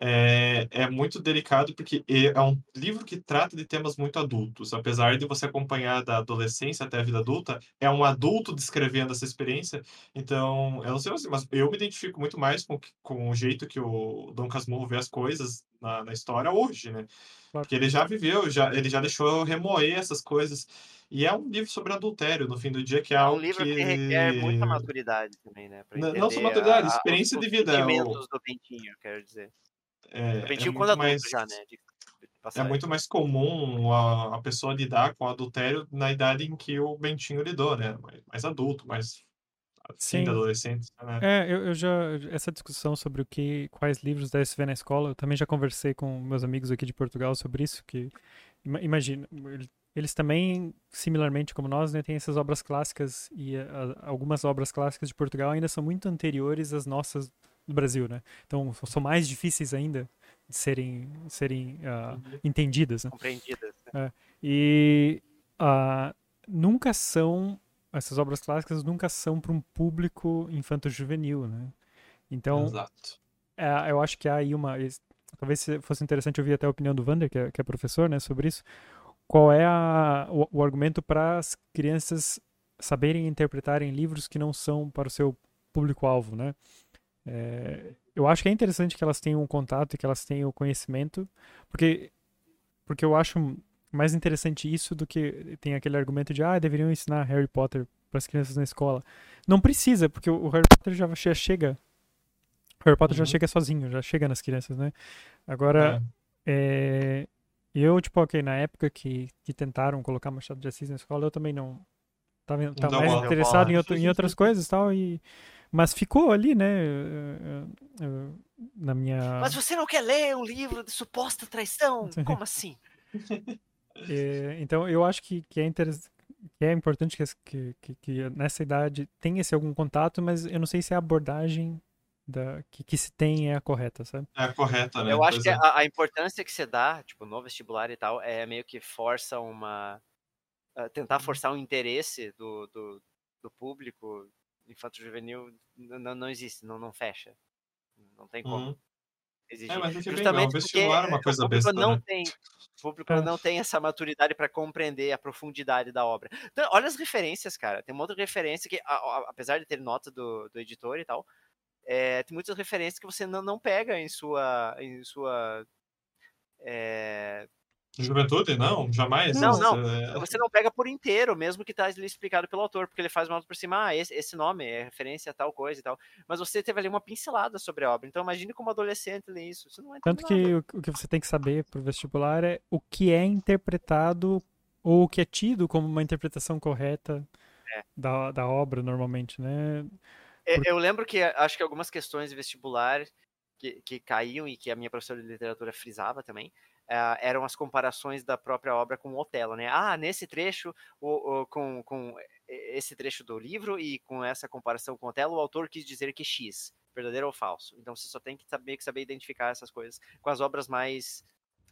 é, é muito delicado porque é um livro que trata de temas muito adultos. Apesar de você acompanhar da adolescência até a vida adulta, é um adulto descrevendo essa experiência. Então, eu não sei você, mas eu me identifico muito mais com, com o jeito que o Dom Casmurro vê as coisas na, na história hoje, né? Porque ele já viveu, já, ele já deixou remoer essas coisas. E é um livro sobre adultério, no fim do dia, que é, é algo um livro que... que requer muita maturidade também, né? Não, não só maturidade, a, experiência a, de vida. Os sentimentos o... do Pentinho, quero dizer. É, é quando adulto mais... já, né? De... É muito mais comum a, a pessoa lidar com o adultério na idade em que o Bentinho lidou, né? Mais, mais adulto, mais da adolescente. Né? É, eu, eu, já. Essa discussão sobre o que, quais livros deve se ver na escola, eu também já conversei com meus amigos aqui de Portugal sobre isso. Que, imagina, eles também, similarmente como nós, né, têm essas obras clássicas e a, algumas obras clássicas de Portugal ainda são muito anteriores às nossas do Brasil, né? Então são mais difíceis ainda de serem, serem uh, entendidas, né? Compreendidas. Né? É, e uh, nunca são essas obras clássicas nunca são para um público infanto-juvenil, né? Então, Exato. É, eu acho que há aí uma talvez fosse interessante ouvir até a opinião do Vander, que é, que é professor, né, sobre isso. Qual é a, o, o argumento para as crianças saberem interpretarem livros que não são para o seu público-alvo, né? É, eu acho que é interessante que elas tenham um contato e que elas tenham o conhecimento, porque, porque eu acho mais interessante isso do que tem aquele argumento de ah, deveriam ensinar Harry Potter para as crianças na escola. Não precisa, porque o Harry Potter já, já chega. O Harry Potter uhum. já chega sozinho, já chega nas crianças, né? Agora, é. É, eu, tipo, ok, na época que, que tentaram colocar Machado de Assis na escola, eu também não. Tava, tava mais interessado em, outro, em outras coisas e tal, e mas ficou ali, né? Eh, eh, eh, na minha. Mas você não quer ler um livro de suposta traição? [LAUGHS] Como assim? é, [LAUGHS] então eu acho que, que é interessante. Que é importante que, que, que, nessa idade tenha esse algum contato, mas eu não sei se a abordagem da, que, que se tem é a correta, sabe? É a correta, né? Eu acho que é. a, a, importância que você dá, tipo, no vestibular e tal, é meio que força uma. Uh, tentar uhum. forçar um interesse do, do, do público infanto juvenil não, não existe, não, não fecha. Não tem como. Uhum. Exigir. É, mas Justamente vestibular é uma coisa o público besta, não né? tem, o público é. não tem essa maturidade para compreender a profundidade da obra. Então, olha as referências, cara. Tem uma outra referência que, a, a, apesar de ter nota do, do editor e tal, é, tem muitas referências que você não, não pega em sua, em sua é, Juventude? Não, jamais. Não, não. É... Você não pega por inteiro, mesmo que está ali explicado pelo autor, porque ele faz uma por cima, ah, esse, esse, nome é referência a tal coisa e tal. Mas você teve ali uma pincelada sobre a obra. Então imagine como adolescente ler isso. Você não Tanto que o, o que você tem que saber pro vestibular é o que é interpretado ou o que é tido como uma interpretação correta é. da, da obra, normalmente, né? É, eu lembro que acho que algumas questões de vestibular que, que caíam e que a minha professora de literatura frisava também, Uh, eram as comparações da própria obra com o Otelo, né? Ah, nesse trecho, o, o, com, com esse trecho do livro e com essa comparação com o Otelo, o autor quis dizer que X, verdadeiro ou falso. Então você só tem que saber, que saber identificar essas coisas com as obras mais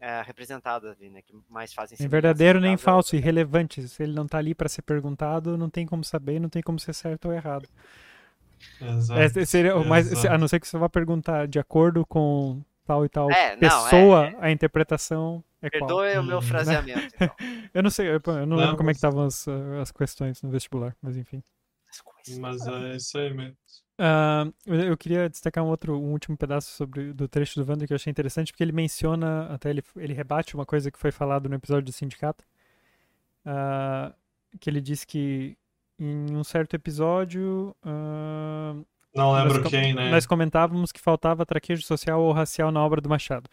uh, representadas ali, né? Que mais fazem Nem verdadeiro nem falso, irrelevante. Se ele não está ali para ser perguntado, não tem como saber, não tem como ser certo ou errado. Exato, é, seria, mas, a não ser que você vá perguntar de acordo com tal e tal é, pessoa, não, é, a interpretação é Perdoe qual. o meu fraseamento, então. [LAUGHS] eu não sei, eu não, não lembro como é que estavam as, as questões no vestibular, mas enfim. Mas é isso aí mesmo. Uh, eu queria destacar um outro, um último pedaço sobre do trecho do Wander que eu achei interessante, porque ele menciona, até ele, ele rebate uma coisa que foi falado no episódio do sindicato, uh, que ele diz que em um certo episódio uh, não lembro nós, quem, né? Nós comentávamos que faltava traquejo social ou racial na obra do Machado.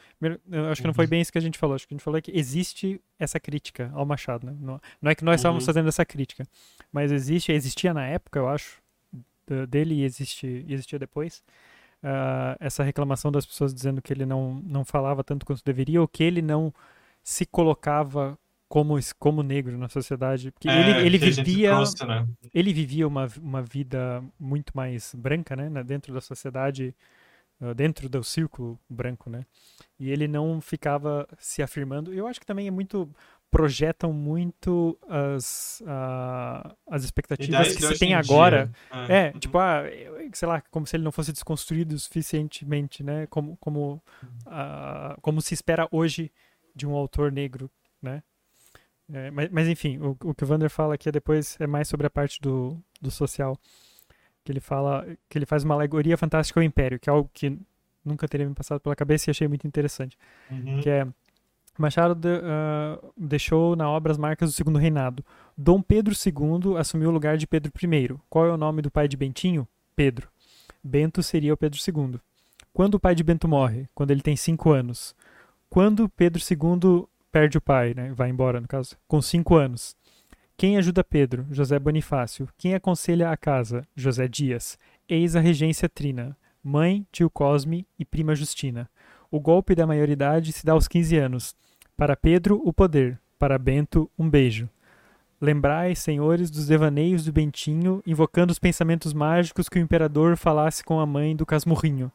Eu acho que não foi uhum. bem isso que a gente falou. Acho que a gente falou que existe essa crítica ao Machado. Né? Não, não é que nós estávamos uhum. fazendo essa crítica, mas existe, existia na época, eu acho, dele e existe, existia depois. Uh, essa reclamação das pessoas dizendo que ele não, não falava tanto quanto deveria ou que ele não se colocava como, como negro na sociedade. Porque é, ele, ele vivia. Né? Ele vivia uma, uma vida muito mais branca, né? Dentro da sociedade, ah, dentro do círculo branco, né? E ele não ficava se afirmando. Eu acho que também é muito. projetam muito as, uh, as expectativas que se tem agora. É, é uhum. tipo, ah, sei lá, como se ele não fosse desconstruído suficientemente, né? Como, como, uh, como se espera hoje de um autor negro, né? É, mas, mas, enfim, o, o, que o Vander fala aqui é depois é mais sobre a parte do, do social. Que ele fala que ele faz uma alegoria fantástica ao Império, que é algo que nunca teria me passado pela cabeça e achei muito interessante. Uhum. Que é Machado de, uh, deixou na obra as marcas do segundo reinado. Dom Pedro II assumiu o lugar de Pedro I. Qual é o nome do pai de Bentinho? Pedro. Bento seria o Pedro II. Quando o pai de Bento morre? Quando ele tem cinco anos. Quando Pedro II perde o pai, né? Vai embora, no caso, com cinco anos. Quem ajuda Pedro? José Bonifácio. Quem aconselha a casa? José Dias. Eis a regência Trina. Mãe, tio Cosme e prima Justina. O golpe da maioridade se dá aos 15 anos. Para Pedro, o poder. Para Bento, um beijo. Lembrai, senhores, dos devaneios do Bentinho, invocando os pensamentos mágicos que o imperador falasse com a mãe do Casmurrinho.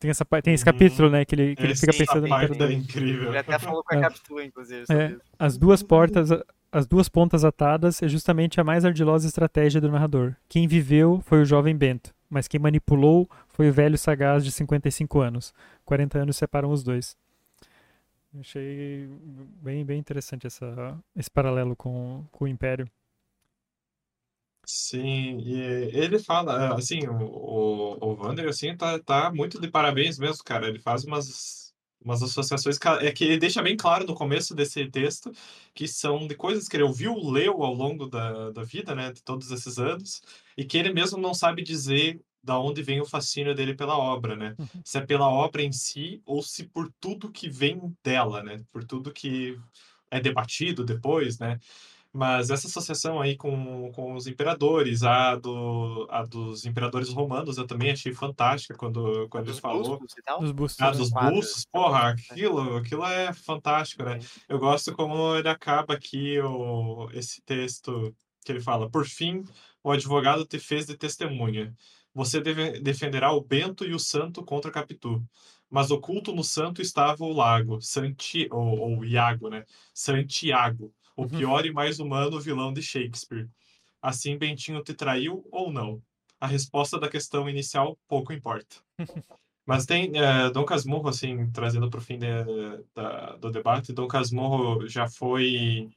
Tem, essa, tem esse Uhum. capítulo, né? Que ele, que ele fica pensando no parte é incrível. Ele até falou com a É. Capitu, inclusive. É, isso. as duas portas, as duas pontas atadas é justamente a mais ardilosa estratégia do narrador. Quem viveu foi o jovem Bento, mas quem manipulou foi o velho sagaz de 55 anos. 40 anos separam os dois. Achei bem, bem interessante essa, esse paralelo com, com o Império. Sim, e ele fala, assim, o, o, o Wander, assim, tá, tá muito de parabéns mesmo, cara. Ele faz umas, umas associações, é que ele deixa bem claro no começo desse texto que são de coisas que ele ouviu, leu ao longo da, da vida, né, de todos esses anos, e que ele mesmo não sabe dizer da onde vem o fascínio dele pela obra, né? Uhum. Se é pela obra em si ou se por tudo que vem dela, né? Por tudo que é debatido depois, né? Mas essa associação aí com, com os imperadores, a, do, a dos imperadores romanos, eu também achei fantástica quando, quando ele Dos falou. bustos e tal. Dos bustos. Ah, dos bustos, porra, aquilo, aquilo é fantástico, né? Eu gosto como ele acaba aqui o, esse texto que ele fala: Por fim, o advogado te fez de testemunha. Você deve, defenderá o Bento e o Santo contra Capitu. Mas oculto no Santo estava o Lago, Santi, ou, ou Iago, né? Santiago, o Uhum. pior e mais humano vilão de Shakespeare. Assim, Bentinho te traiu ou não? A resposta da questão inicial pouco importa. [LAUGHS] Mas tem eh, Dom Casmurro, assim, trazendo para o fim de- da- do debate, Dom Casmurro já foi,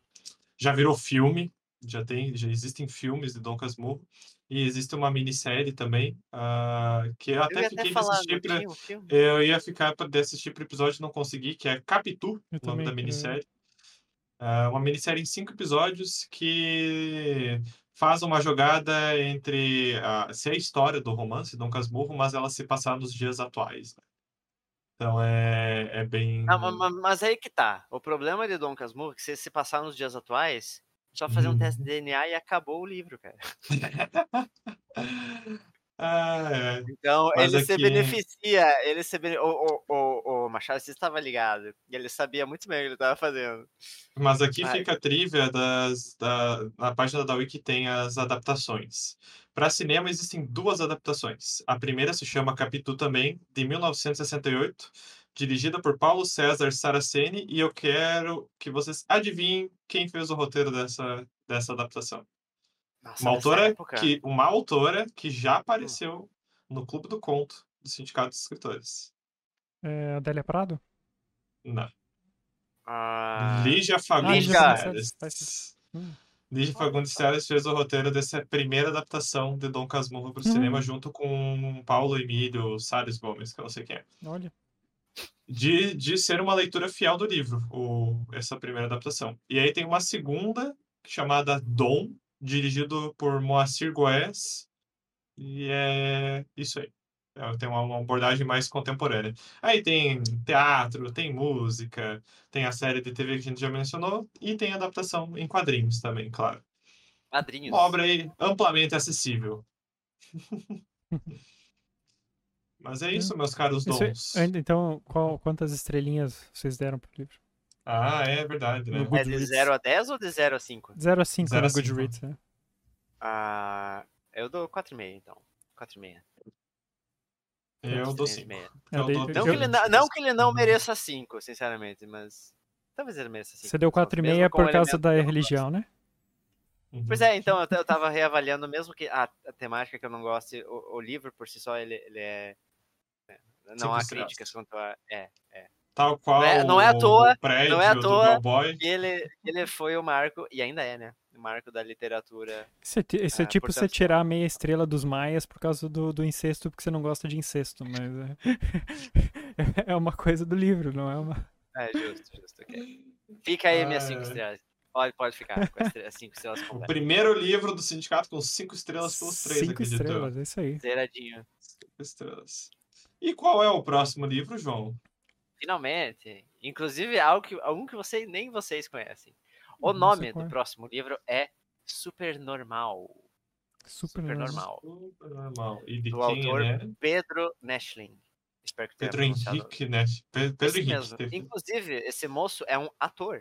já virou filme, já tem, já existem filmes de Dom Casmurro, e existe uma minissérie também, ah, que eu Eu até ia fiquei até de assistir pra- um eu ia ficar para assistir para o episódio e não consegui, que é Capitu, Eu o nome da minissérie. É uma minissérie em cinco episódios que faz uma jogada entre a, se é a história do romance Dom Casmurro, mas ela se passar nos dias atuais. né? Então é, é bem. Ah, ma- ma- mas aí que tá. O problema de Dom Casmurro é que se se passar nos dias atuais, só fazer um Uhum. teste de DNA e acabou o livro, cara. [LAUGHS] Ah, é. Então, Mas ele se aqui- beneficia, ele se bene... o, o, o, o Machado Assis estava ligado, e ele sabia muito bem o que ele estava fazendo. Mas aqui fica a trivia das, da, na página da Wiki tem as adaptações. Para cinema existem duas adaptações. A primeira se chama Capitu também, de 1968, dirigida por Paulo César Saraceni, e eu quero que vocês adivinhem quem fez o roteiro dessa, dessa adaptação. Nossa, Uma autora, época, que, uma autora que já apareceu no Clube do Conto do Sindicato dos Escritores. É, Adélia Prado? Não. ah, Lígia Fagundes Lígia Fagundes Teles. Teles. Hum. Lígia Fagundes Teles fez o roteiro dessa primeira adaptação de Dom Casmurro para o Hum. cinema, junto com Paulo Emílio Salles Gomes, que eu não sei quem é. Olha. De, de ser uma leitura fiel do livro, o, essa primeira adaptação. E aí tem uma segunda, chamada Dom, dirigido por Moacir Goes, e é isso aí. É, Tem uma, abordagem mais contemporânea. Aí tem teatro, tem música, tem a série de TV que a gente já mencionou, e tem adaptação em quadrinhos também, claro. Padrinhos. Uma obra aí amplamente acessível. [LAUGHS] Mas é isso, meus caros é- dons. então, qual, quantas estrelinhas vocês deram pro livro? Ah, é verdade, né? No É de Goodreads. 0 a 10 ou de 0 a 5? 0 a 5 Zero no a cinco. Goodreads, né? Ah, eu dou 4,5 então. 4,5. Eu dou Estrelinha de 5. meia. Eu dei- Não, eu- que ele, não, não que ele não mereça 5, sinceramente, mas. Talvez ele mereça 5. Você deu 4,5 por causa da religião, né? Uhum. Pois é, então eu, eu tava reavaliando, mesmo que a, a temática que eu não goste, o, o livro por si só, ele, ele é. é, Não Cinco há críticas quanto a. É. Tal qual Não é- não é à toa- o prédio não é à toa Cowboy. E ele, ele foi o marco, e ainda é, né? O marco da literatura. Isso é, isso é Ah, tipo você tirar a meia estrela dos maias por causa do, do incesto, porque você não gosta de incesto, mas é, [LAUGHS] é uma coisa do livro, não é uma... É, justo, justo, ok. Fica aí minhas 5 Ah. estrelas. Pode, pode ficar com as 5 estrelas O completas. primeiro livro do sindicato com 5 estrelas pelos três, Cinco acredito. estrelas, é isso aí. Zeradinho. Cinco estrelas. E qual é o próximo livro, João? Finalmente, Inclusive, algo que, algum que você, nem vocês conhecem. O Não nome sei qual do é. próximo livro é Supernormal. Super, Supernormal. Super normal. E de Do quem autor ele é? Pedro Neschling. Espero que tenha Pedro Henrique, né? Pe- Pedro Esse Henrique. mesmo. teve- Inclusive, esse moço é um ator.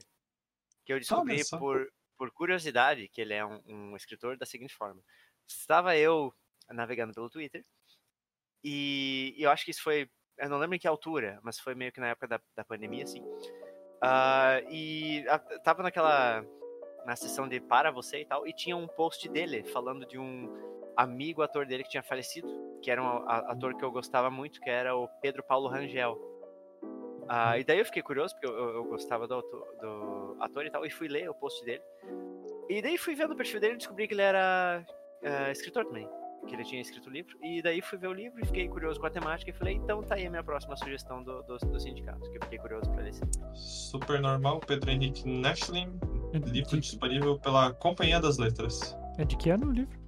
Que eu descobri por, por curiosidade que ele é um, um escritor da seguinte forma. Estava eu navegando pelo Twitter e, e eu acho que isso foi. Eu não lembro em que altura, mas foi meio que na época da, da pandemia, assim. Ah, e a- tava naquela. na sessão de Para Você e tal, e tinha um post dele falando de um amigo ator dele que tinha falecido, que era um a- ator que eu gostava muito, que era o Pedro Paulo Rangel. Ah, e daí eu fiquei curioso, porque eu, eu- eu gostava do, do ator e tal, e fui ler o post dele. E daí fui vendo o perfil dele e descobri que ele era eh, escritor também. Que ele tinha escrito o livro. E daí fui ver o livro e fiquei curioso com a temática e falei, então tá aí a minha próxima sugestão do, do, do sindicato, que eu fiquei curioso pra ler. esse livro. Super normal, Pedro Henrique Neschling. É [LAUGHS] Livro de, disponível pela Companhia das Letras. é de que ano o livro?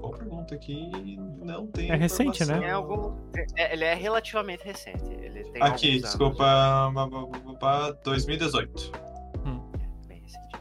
Boa pergunta aqui. Não tem. É recente, né? Tem algum, é, ele é relativamente recente. Ele tem Aqui, desculpa. anos, ba- ba- ba- ba- 2018. é, bem recente.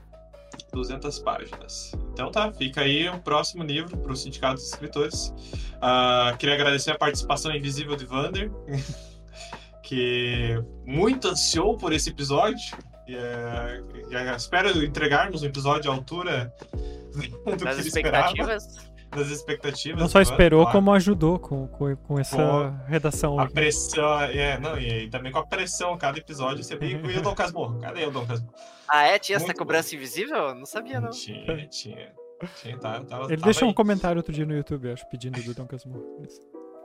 200 páginas. Então tá, fica aí um próximo livro para o Sindicato dos Escritores. Ah, queria agradecer a participação invisível de Vander, [LAUGHS] que muito ansiou por esse episódio. E, e, eh, espero entregarmos um episódio à altura [LAUGHS] do Das que ele esperava, expectativas, das expectativas. Não só esperou, claro. como ajudou com, com, com essa Com redação. A aqui. pressão, é, não, e, também com a pressão, cada episódio você vem e o Dom Casmurro. Cadê o Dom Casmurro? Ah, é? Tinha essa cobrança invisível? Não sabia, não. Tinha, tinha. tinha tá, tava, Ele tava deixou um aí. comentário outro dia no YouTube, acho, pedindo do Dom Casmurro.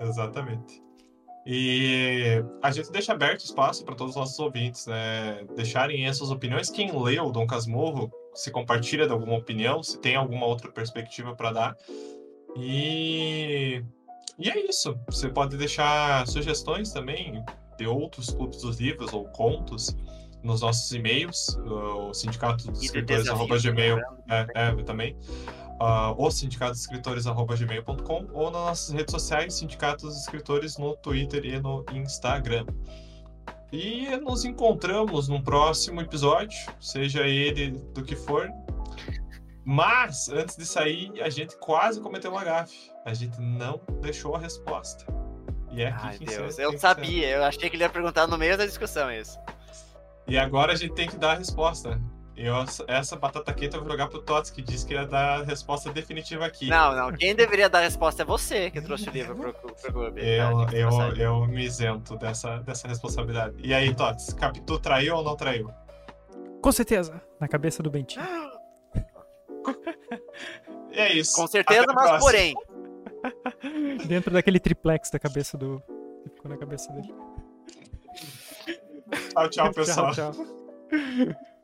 Exatamente. E a gente deixa aberto espaço para todos os nossos ouvintes, né? Deixarem aí as suas opiniões. Quem leu Dom Casmurro, se compartilha de alguma opinião, se tem alguma outra perspectiva para dar. E... e é isso. Você pode deixar sugestões também de outros clubes dos livros ou contos nos nossos e-mails, o sindicato dos escritores arroba gmail é, é, também. Uh, o sindicatosescritores.gmail.com ou nas nossas redes sociais, Sindicatos dos Escritores no Twitter e no Instagram. E nos encontramos num próximo episódio, seja ele do que for. Mas, antes de sair, a gente quase cometeu uma gafe. A gente não deixou a resposta. E é aqui Ai, que Deus, eu sabia. Eu achei que ele ia perguntar no meio da discussão isso. E agora a gente tem que dar a resposta. Eu, essa batata quente eu vou jogar pro Tots, que disse que ia dar a resposta definitiva aqui. Não, não. Quem deveria dar a resposta é você que trouxe o livro pro, pro clube. Eu, tá? Diga-se de eu, eu me isento dessa, dessa responsabilidade. E aí, Tots, Capitu traiu ou não traiu? Com certeza, na cabeça do Bentinho. É isso. Com certeza, Até mas próxima. porém. Dentro daquele triplex da cabeça do. que ficou na cabeça dele. Tchau, [LAUGHS] tchau, pessoal. tchau, tchau. [LAUGHS]